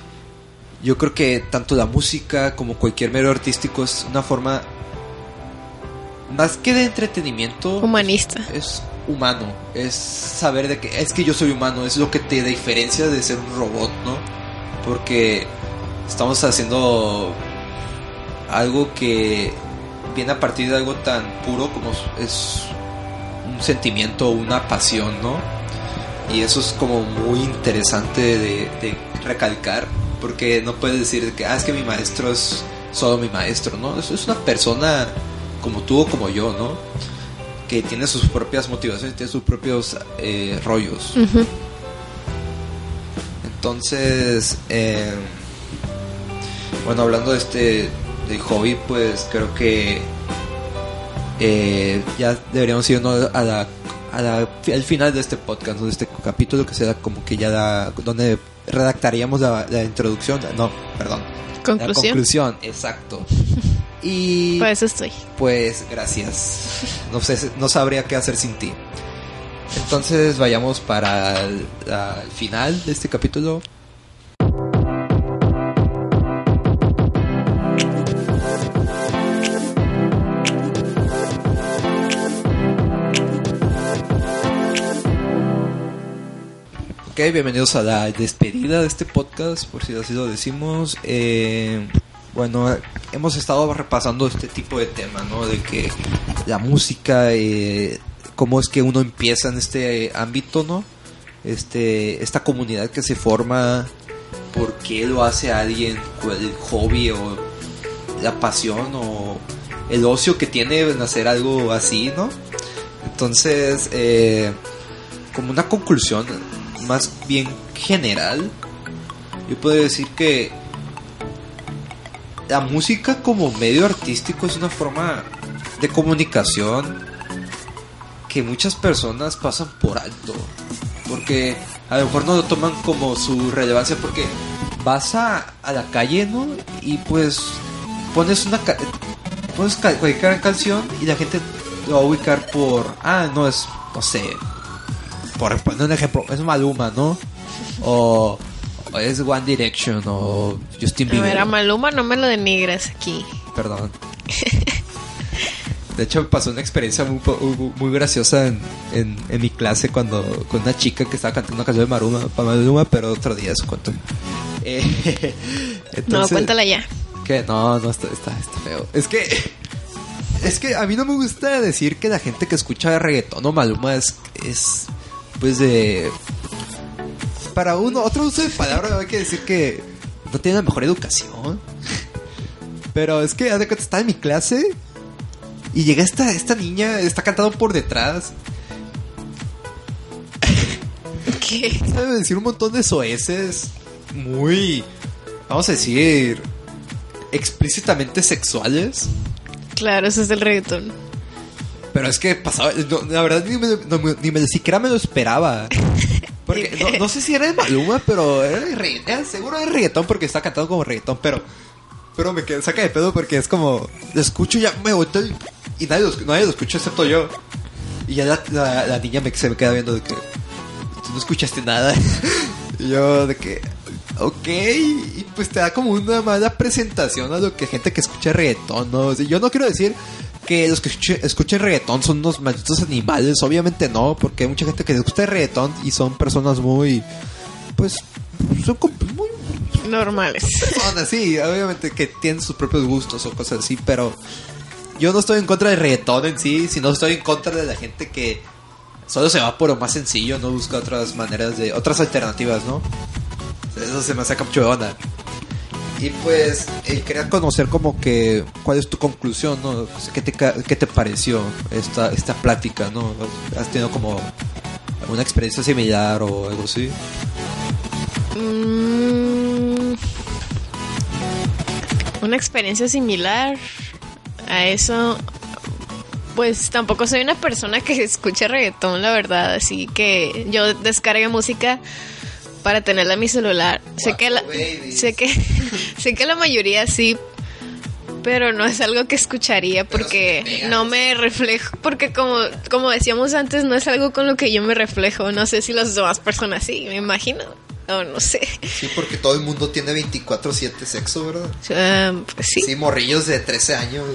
Speaker 1: yo creo que tanto la música como cualquier medio artístico es una forma más que de entretenimiento
Speaker 2: humanista.
Speaker 1: es, humano es saber de que es que yo soy humano es lo que te diferencia de ser un robot no porque estamos haciendo algo que viene a partir de algo tan puro como es un sentimiento una pasión no y eso es como muy interesante de, recalcar, porque no puedes decir que, ah, es que mi maestro es solo mi maestro, ¿no? Eso es una persona como tú o como yo, ¿no? Que tiene sus propias motivaciones, tiene sus propios eh, rollos. Entonces, eh, bueno, hablando de este de hobby, pues creo que eh, ya deberíamos irnos a la al final de este podcast, de este capítulo que será como que ya da, donde redactaríamos la, introducción, no, perdón.
Speaker 2: Conclusión.
Speaker 1: La conclusión, exacto. Y
Speaker 2: pues estoy.
Speaker 1: Pues gracias. No sé, no sabría qué hacer sin ti. Entonces vayamos para el final de este capítulo. Bienvenidos a la despedida de este podcast, por si así lo decimos. Eh, bueno, hemos estado repasando este tipo de temas, ¿no? De que la música, eh, cómo es que uno empieza en este ámbito, ¿no? Este, esta comunidad que se forma, por qué lo hace alguien, el hobby o la pasión o el ocio que tiene en hacer algo así, ¿no? Entonces, eh, como una conclusión, más bien general, yo puedo decir que la música como medio artístico es una forma de comunicación que muchas personas pasan por alto. Porque a lo mejor no lo toman como su relevancia porque vas a, a la calle, ¿no? Y pues pones una... pones cualquier canción y la gente lo va a ubicar por... Ah, no es... No sé, por poner un ejemplo, es Maluma, ¿no? O, es One Direction o Justin Bieber.
Speaker 2: A ver, a Maluma no me lo denigres aquí.
Speaker 1: Perdón. De hecho, me pasó una experiencia muy, muy graciosa en, en, mi clase cuando con una chica que estaba cantando una canción de Maluma, para Maluma, pero otro día eso cuento.
Speaker 2: Eh, no, cuéntala ya.
Speaker 1: Que no, no está, está, está feo. Es que es que a mí no me gusta decir que la gente que escucha reggaetón o Maluma es, es pues de... Para uno, otro uso de palabra hay que decir que no tiene la mejor educación. Pero es que, haz de cuenta, estaba en mi clase y llega esta, esta niña, está cantando por detrás.
Speaker 2: ¿Qué?
Speaker 1: Sabe decir un montón de soeces muy, vamos a decir, explícitamente sexuales.
Speaker 2: Claro, eso es el reggaetón.
Speaker 1: Pero es que pasaba, no, la verdad ni me, no ni me- siquiera me lo esperaba. Porque no, no sé si era de Maluma, pero era de reggaetón, seguro de reggaetón porque está cantando como reggaetón, pero pero me quedé, saca de pedo porque es como lo escucho y ya me volteo y, y nadie, lo, nadie lo escucha excepto yo. Y ya la, la- la niña me, se me queda viendo de que tú no escuchaste nada. y yo de que ok, y pues te da como una mala presentación a lo que gente que escucha reggaetón, ¿no? O sea, yo no quiero decir que los que escuche- escuchen reggaetón son unos malditos animales, obviamente no, porque hay mucha gente que escucha reggaetón y son personas muy, pues, son muy
Speaker 2: Normales.
Speaker 1: personas, sí, obviamente que tienen sus propios gustos o cosas así, pero yo no estoy en contra del reggaetón en sí, sino estoy en contra de la gente que solo se va por lo más sencillo, no busca otras maneras de, otras alternativas, ¿no? Eso se me saca mucho de onda. Y pues, eh, quería conocer como que, ¿cuál es tu conclusión, no? ¿Qué te, qué te pareció esta, esta plática, no? ¿Has tenido como una experiencia similar o algo así?
Speaker 2: Mm, una experiencia similar a eso. Pues tampoco soy una persona que escuche reggaetón, la verdad. Así que yo descargué música para tenerla en mi celular. Sé que la,
Speaker 1: babies.
Speaker 2: sé que sé que la mayoría sí, pero no es algo que escucharía porque no
Speaker 1: ¿no?
Speaker 2: me reflejo, porque como como decíamos antes, no es algo con lo que yo me reflejo. No sé si las demás personas sí, me imagino. O no sé.
Speaker 1: Sí, porque todo el mundo tiene 24-7 sexo, ¿verdad?
Speaker 2: Um, pues sí.
Speaker 1: Sí, morrillos de 13 años.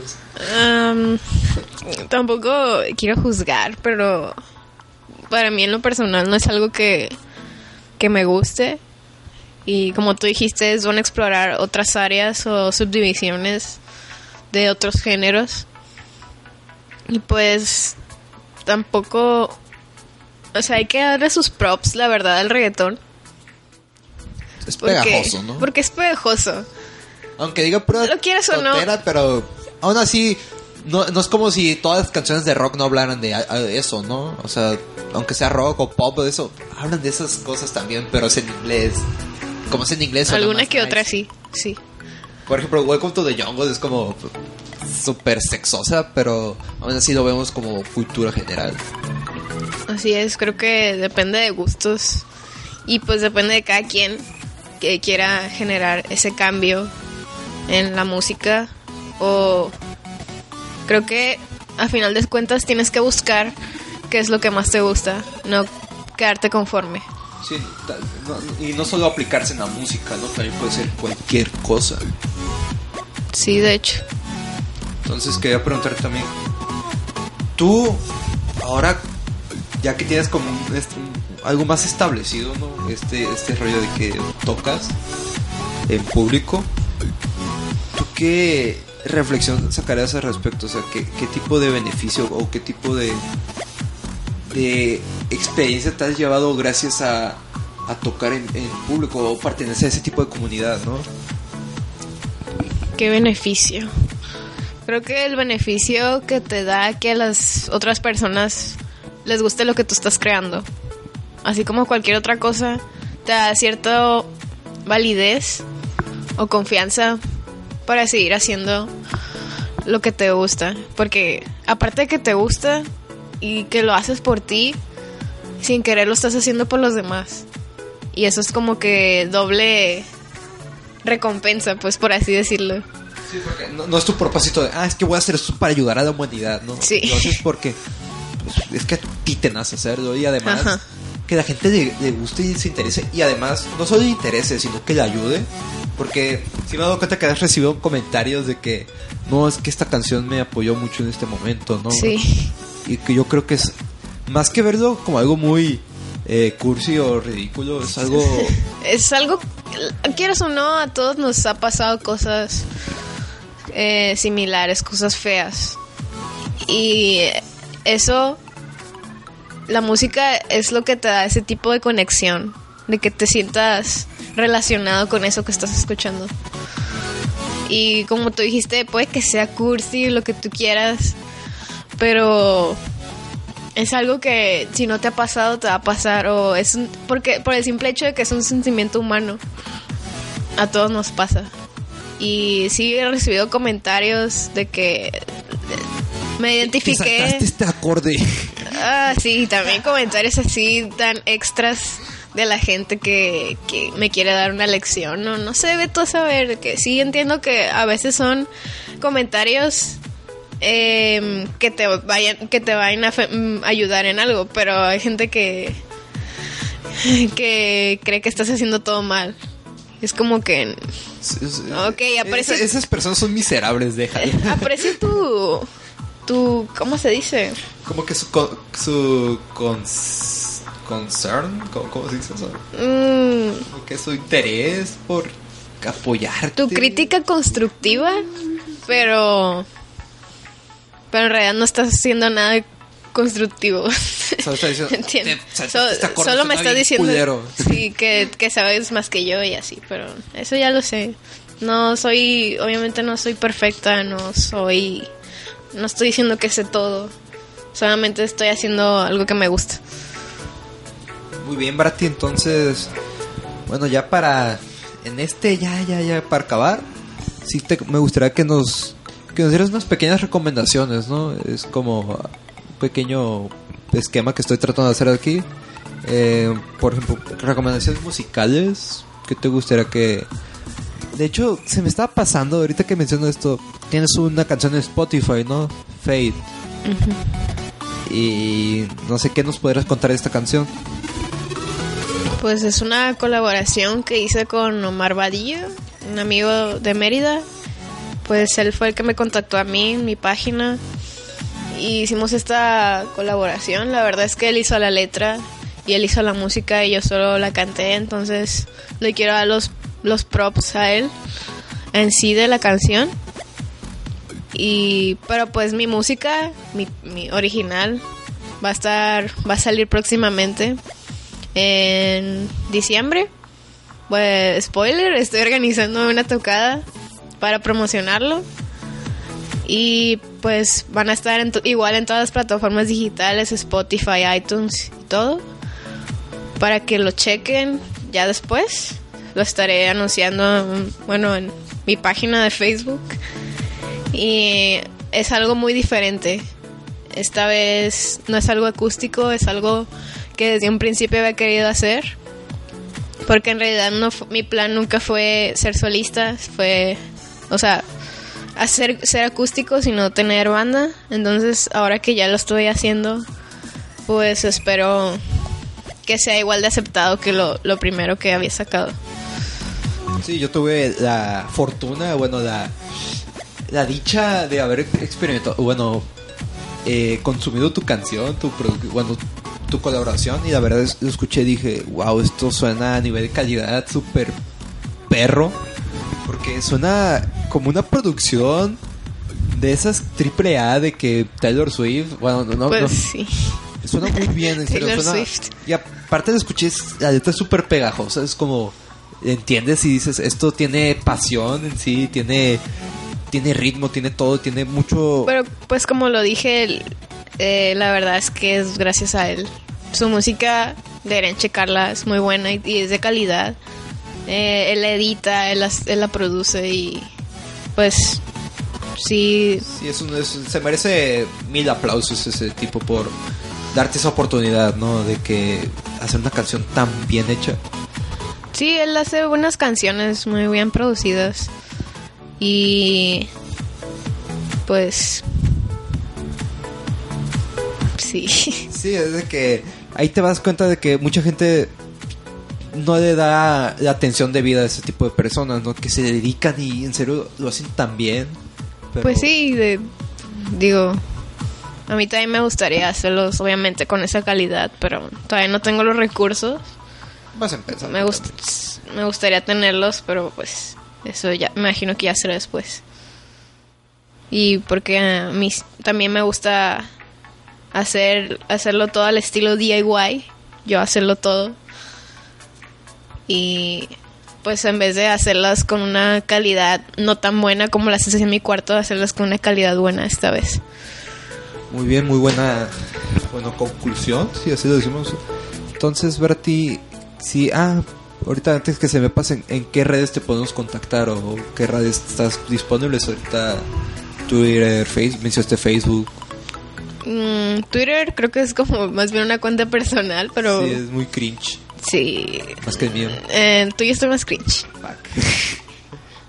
Speaker 2: Um, tampoco quiero juzgar, pero para mí en lo personal no es algo que, que me guste. Y como tú dijiste, es bueno explorar otras áreas o subdivisiones de otros géneros. Y pues tampoco... O sea, hay que darle sus props, la verdad, al reggaetón.
Speaker 1: Es
Speaker 2: Porque,
Speaker 1: pegajoso, ¿no?
Speaker 2: Porque es pegajoso.
Speaker 1: Aunque diga pura
Speaker 2: Lo quieras o no.
Speaker 1: pero aún así no, no es como si todas las canciones de rock no hablaran de, eso, ¿no? O sea, aunque sea rock o pop o de eso, hablan de esas cosas también, pero es en inglés. Como es en inglés. suena
Speaker 2: Alguna
Speaker 1: más
Speaker 2: que
Speaker 1: nice.
Speaker 2: otra sí, sí.
Speaker 1: Por ejemplo, Welcome to the Jungle es como súper sexosa, pero aún así lo vemos como cultura general.
Speaker 2: Así es, creo que depende de gustos y pues depende de cada quien que quiera generar ese cambio en la música o creo que a final de cuentas tienes que buscar qué es lo que más te gusta, no quedarte conforme.
Speaker 1: Sí, y no solo aplicarse en la música, ¿no? También puede ser cualquier cosa.
Speaker 2: Sí, de hecho.
Speaker 1: Entonces quería preguntarte también, tú ahora, ya que tienes como un- este, un- algo más establecido, ¿no? Este, este rollo de que tocas en público, ¿tú qué reflexión sacarías al respecto? O sea, ¿qué, qué tipo de beneficio o qué tipo de, de experiencia te has llevado gracias a, a tocar en, en público o pertenecer a ese tipo de comunidad, ¿no?
Speaker 2: ¿Qué beneficio? Creo que el beneficio que te da que a las otras personas les guste lo que tú estás creando, así como cualquier otra cosa, te da cierta validez o confianza para seguir haciendo lo que te gusta. Porque aparte de que te gusta y que lo haces por ti, sin querer lo estás haciendo por los demás. Y eso es como que doble recompensa, pues por así decirlo.
Speaker 1: Sí, porque no, no es tu propósito de, ah, es que voy a hacer esto para ayudar a la humanidad, ¿no?
Speaker 2: Sí.
Speaker 1: Lo haces porque pues, es que a ti te nace hacerlo y además
Speaker 2: Ajá.
Speaker 1: que la gente le, le guste y se interese y además no solo le interese, sino que le ayude. Porque si me he dado cuenta que has recibido comentarios de que no, es que esta canción me apoyó mucho en este momento, ¿no?
Speaker 2: Sí.
Speaker 1: Y que yo creo que es más que verlo como algo muy eh, cursi o ridículo, es algo...
Speaker 2: Es algo, quieras o no, a todos nos ha pasado cosas eh, similares, cosas feas. Y eso, la música es lo que te da ese tipo de conexión, de que te sientas relacionado con eso que estás escuchando. Y como tú dijiste, puede que sea cursi, lo que tú quieras, pero es algo que si no te ha pasado te va a pasar o es un- porque por el simple hecho de que es un sentimiento humano a todos nos pasa y sí he recibido comentarios de que me
Speaker 1: Te
Speaker 2: identifiqué
Speaker 1: saltaste este acorde.
Speaker 2: ah sí también comentarios así tan extras de la gente que, que me quiere dar una lección no no se debe todo saber que sí entiendo que a veces son comentarios em, que te vayan que te vayan a fe- mm, ayudar en algo pero hay gente que que cree que estás haciendo todo mal. Es como que Ok, aprecio-
Speaker 1: Esa- esas personas son miserables, déjalo.
Speaker 2: aprecio tu tu cómo se dice
Speaker 1: Como que su, su cons- concern, ¿cómo, cómo se dice eso?
Speaker 2: Mm,
Speaker 1: Como que su interés por apoyarte.
Speaker 2: tu crítica constructiva pero pero en realidad no estás haciendo nada constructivo
Speaker 1: Solo está diciendo,
Speaker 2: Entiendo.
Speaker 1: "Te saltaste
Speaker 2: So-
Speaker 1: este acorde,
Speaker 2: solo me estás diciendo
Speaker 1: culero".
Speaker 2: sí, que, que sabes más que yo y así, pero eso ya lo sé. No soy, obviamente no soy perfecta, no soy, no estoy diciendo que sé todo. Solamente estoy haciendo algo que me gusta.
Speaker 1: Muy bien, Brati, entonces, bueno, ya para, en este, ya, ya, ya, para acabar, sí te, me gustaría que nos, que nos dieras unas pequeñas recomendaciones, ¿no? Es como un pequeño esquema que estoy tratando de hacer aquí. Eh, por ejemplo, recomendaciones musicales, que te gustaría que... De hecho, se me estaba pasando, ahorita que menciono esto, tienes una canción en Spotify, ¿no? Fade. Y no sé qué nos podrías contar de esta canción.
Speaker 2: Pues es una colaboración que hice con Omar Vadillo, un amigo de Mérida. Pues él fue el que me contactó a mí en mi página. Y hicimos esta colaboración. La verdad es que él hizo la letra y él hizo la música y yo solo la canté. Entonces le quiero dar los, los props a él en sí de la canción. Y pero pues mi música, mi, mi original, va a estar, va a salir próximamente en diciembre. Pues, spoiler, estoy organizando una tocada para promocionarlo. Y pues van a estar en igual en todas las plataformas digitales, Spotify, iTunes y todo. Para que lo chequen ya después. Lo estaré anunciando, bueno, en mi página de Facebook. Y es algo muy diferente. Esta vez no es algo acústico, es algo que desde un principio había querido hacer. Porque en realidad no mi plan nunca fue ser solista, fue, o sea, hacer ser acústico, sino tener banda. Entonces, ahora que ya lo estoy haciendo, pues espero que sea igual de aceptado que lo, lo primero que había sacado.
Speaker 1: Sí, yo tuve la fortuna, bueno, la, la dicha de haber experimentado, bueno, eh, consumido tu canción, tu bueno, tu colaboración y la verdad es, lo escuché y dije, wow, esto suena a nivel de calidad súper perro, porque suena como una producción de esas triple A de que Taylor Swift, bueno, no, no,
Speaker 2: pues
Speaker 1: no,
Speaker 2: sí.
Speaker 1: Suena muy bien, en serio.
Speaker 2: Taylor
Speaker 1: suena-
Speaker 2: Swift.
Speaker 1: Y aparte de escuché, es- la letra es súper pegajosa. Es como, entiendes y dices, esto tiene pasión en sí, tiene, tiene ritmo, tiene todo, tiene mucho...
Speaker 2: Pero pues como lo dije, el- eh, la verdad es que es gracias a él. Su música, deberían checarla, es muy buena y, y es de calidad. Eh, él la edita, él, la produce y pues sí,
Speaker 1: Sí, es un- es- se merece mil aplausos ese tipo por darte esa oportunidad, ¿no? De que hacer una canción tan bien hecha.
Speaker 2: sí, él hace buenas canciones muy bien producidas y pues sí.
Speaker 1: Sí, es de que ahí te das cuenta de que mucha gente no le da la atención debida a ese tipo de personas, ¿no? Que se dedican y en serio lo hacen tan bien. pero-
Speaker 2: Pues sí, de- digo, a mí también me gustaría hacerlos, obviamente, con esa calidad, pero todavía no tengo los recursos.
Speaker 1: Vas a empezar.
Speaker 2: Me, gust- me gustaría tenerlos, pero pues eso ya, me imagino que ya será después. Y porque a mí también me gusta hacer hacerlo todo al estilo DIY, yo hacerlo todo. Y pues en vez de hacerlas con una calidad no tan buena como las hice en mi cuarto, hacerlas con una calidad buena esta vez.
Speaker 1: Muy bien, muy buena, bueno, conclusión, si así lo decimos. Entonces, Berti, sí, ah, ahorita antes que se me pasen, ¿en qué redes te podemos contactar o qué redes estás disponibles ahorita? Twitter, Facebook, mencionaste Facebook.
Speaker 2: Mm, Twitter creo que es como más bien una cuenta personal, pero
Speaker 1: Sí, es muy cringe,
Speaker 2: sí.
Speaker 1: más que el mío.
Speaker 2: Eh, tú ya estás más cringe.
Speaker 1: Fuck.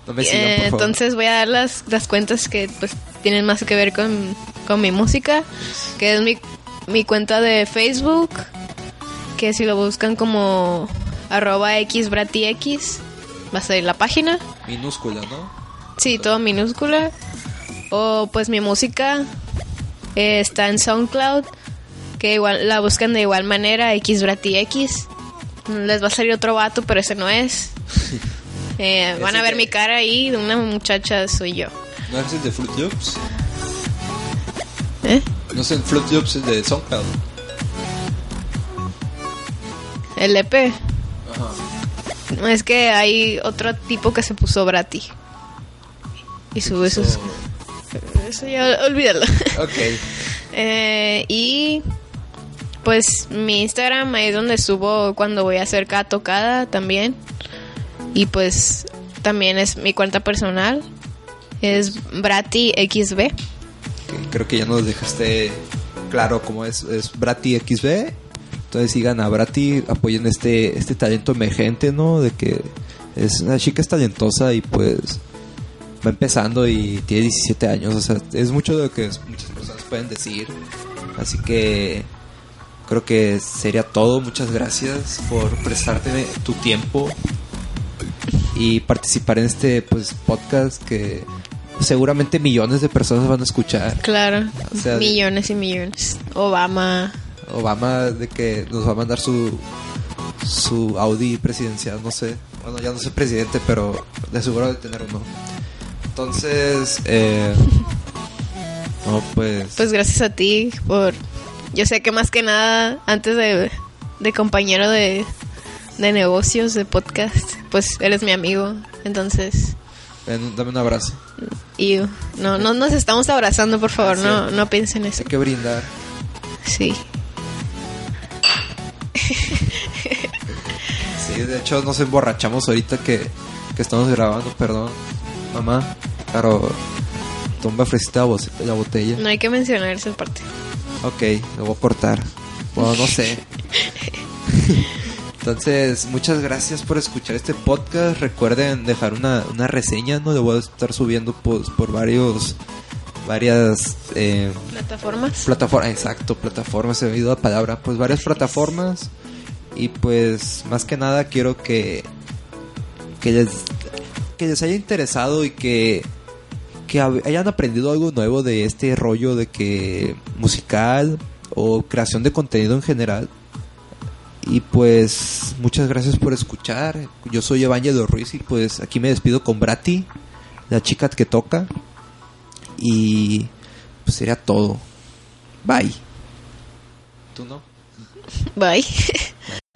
Speaker 1: No me sigan,
Speaker 2: Eh,
Speaker 1: por favor.
Speaker 2: entonces voy a dar las, las cuentas que pues tienen más que ver con, con mi música, que es mi, mi cuenta de Facebook, que si lo buscan como arroba xbratix, va a salir la página.
Speaker 1: Minúscula, ¿no?
Speaker 2: Sí, todo minúscula. O pues mi música eh, está en SoundCloud, que igual la buscan de igual manera, xbratix. Les va a salir otro vato, pero ese no es. Eh, van a ver
Speaker 1: que-
Speaker 2: mi cara ahí, de una muchacha soy yo.
Speaker 1: ¿No es el de Fruit Loops?
Speaker 2: ¿Eh?
Speaker 1: No es el Fruit Loops, el de SoundCloud.
Speaker 2: El EP.
Speaker 1: Ajá.
Speaker 2: No, Es que hay otro tipo que se puso Brati. Y sube sus...
Speaker 1: So-
Speaker 2: Eso ya olvídalo.
Speaker 1: Ok.
Speaker 2: Eh, y pues mi Instagram es donde subo cuando voy a hacer cada tocada también. Y pues también es mi cuenta personal. Es Brati XB.
Speaker 1: Ok, Creo que ya nos dejaste claro cómo es, es Brati XB. Entonces sigan a Brati, apoyen este, este talento emergente, ¿no? De que es una chica es talentosa y pues va empezando y tiene 17 años. O sea, es mucho de lo que muchas personas pueden decir. Así que creo que sería todo. Muchas gracias por prestarte tu tiempo y participar en este pues podcast que seguramente millones de personas van a escuchar.
Speaker 2: Claro.
Speaker 1: O sea,
Speaker 2: millones y millones. Obama.
Speaker 1: Obama de que nos va a mandar su su Audi presidencial, no sé. Bueno, ya no soy presidente, pero de seguro de tener uno. Entonces, eh, no, pues,
Speaker 2: Pues gracias a ti por... Yo sé que más que nada, antes de, de compañero de, de negocios, de podcast, pues eres mi amigo. Entonces,
Speaker 1: ven, dame un abrazo.
Speaker 2: y no, no nos estamos abrazando, por favor, no, no piensen eso.
Speaker 1: Hay que brindar.
Speaker 2: Sí.
Speaker 1: Sí, de hecho nos emborrachamos ahorita que, que estamos grabando, perdón. Mamá, claro, toma fresita la botella.
Speaker 2: No hay que mencionar esa parte.
Speaker 1: Ok, lo voy a cortar. Bueno, no sé. Entonces, muchas gracias por escuchar este podcast. Recuerden dejar una, una reseña, ¿no? Lo voy a estar subiendo pues, por varios, varias eh,
Speaker 2: ¿Plataformas?
Speaker 1: plataformas. Exacto, plataformas, se me ha ido la palabra. Pues varias plataformas. Y pues, más que nada, quiero que, que, les, que les haya interesado y que, que hayan aprendido algo nuevo de este rollo de que musical o creación de contenido en general. Y pues muchas gracias por escuchar. Yo soy Evangelo Ruiz y pues aquí me despido con Brati, la chica que toca. Y pues sería todo. Bye. ¿Tú no?
Speaker 2: Bye.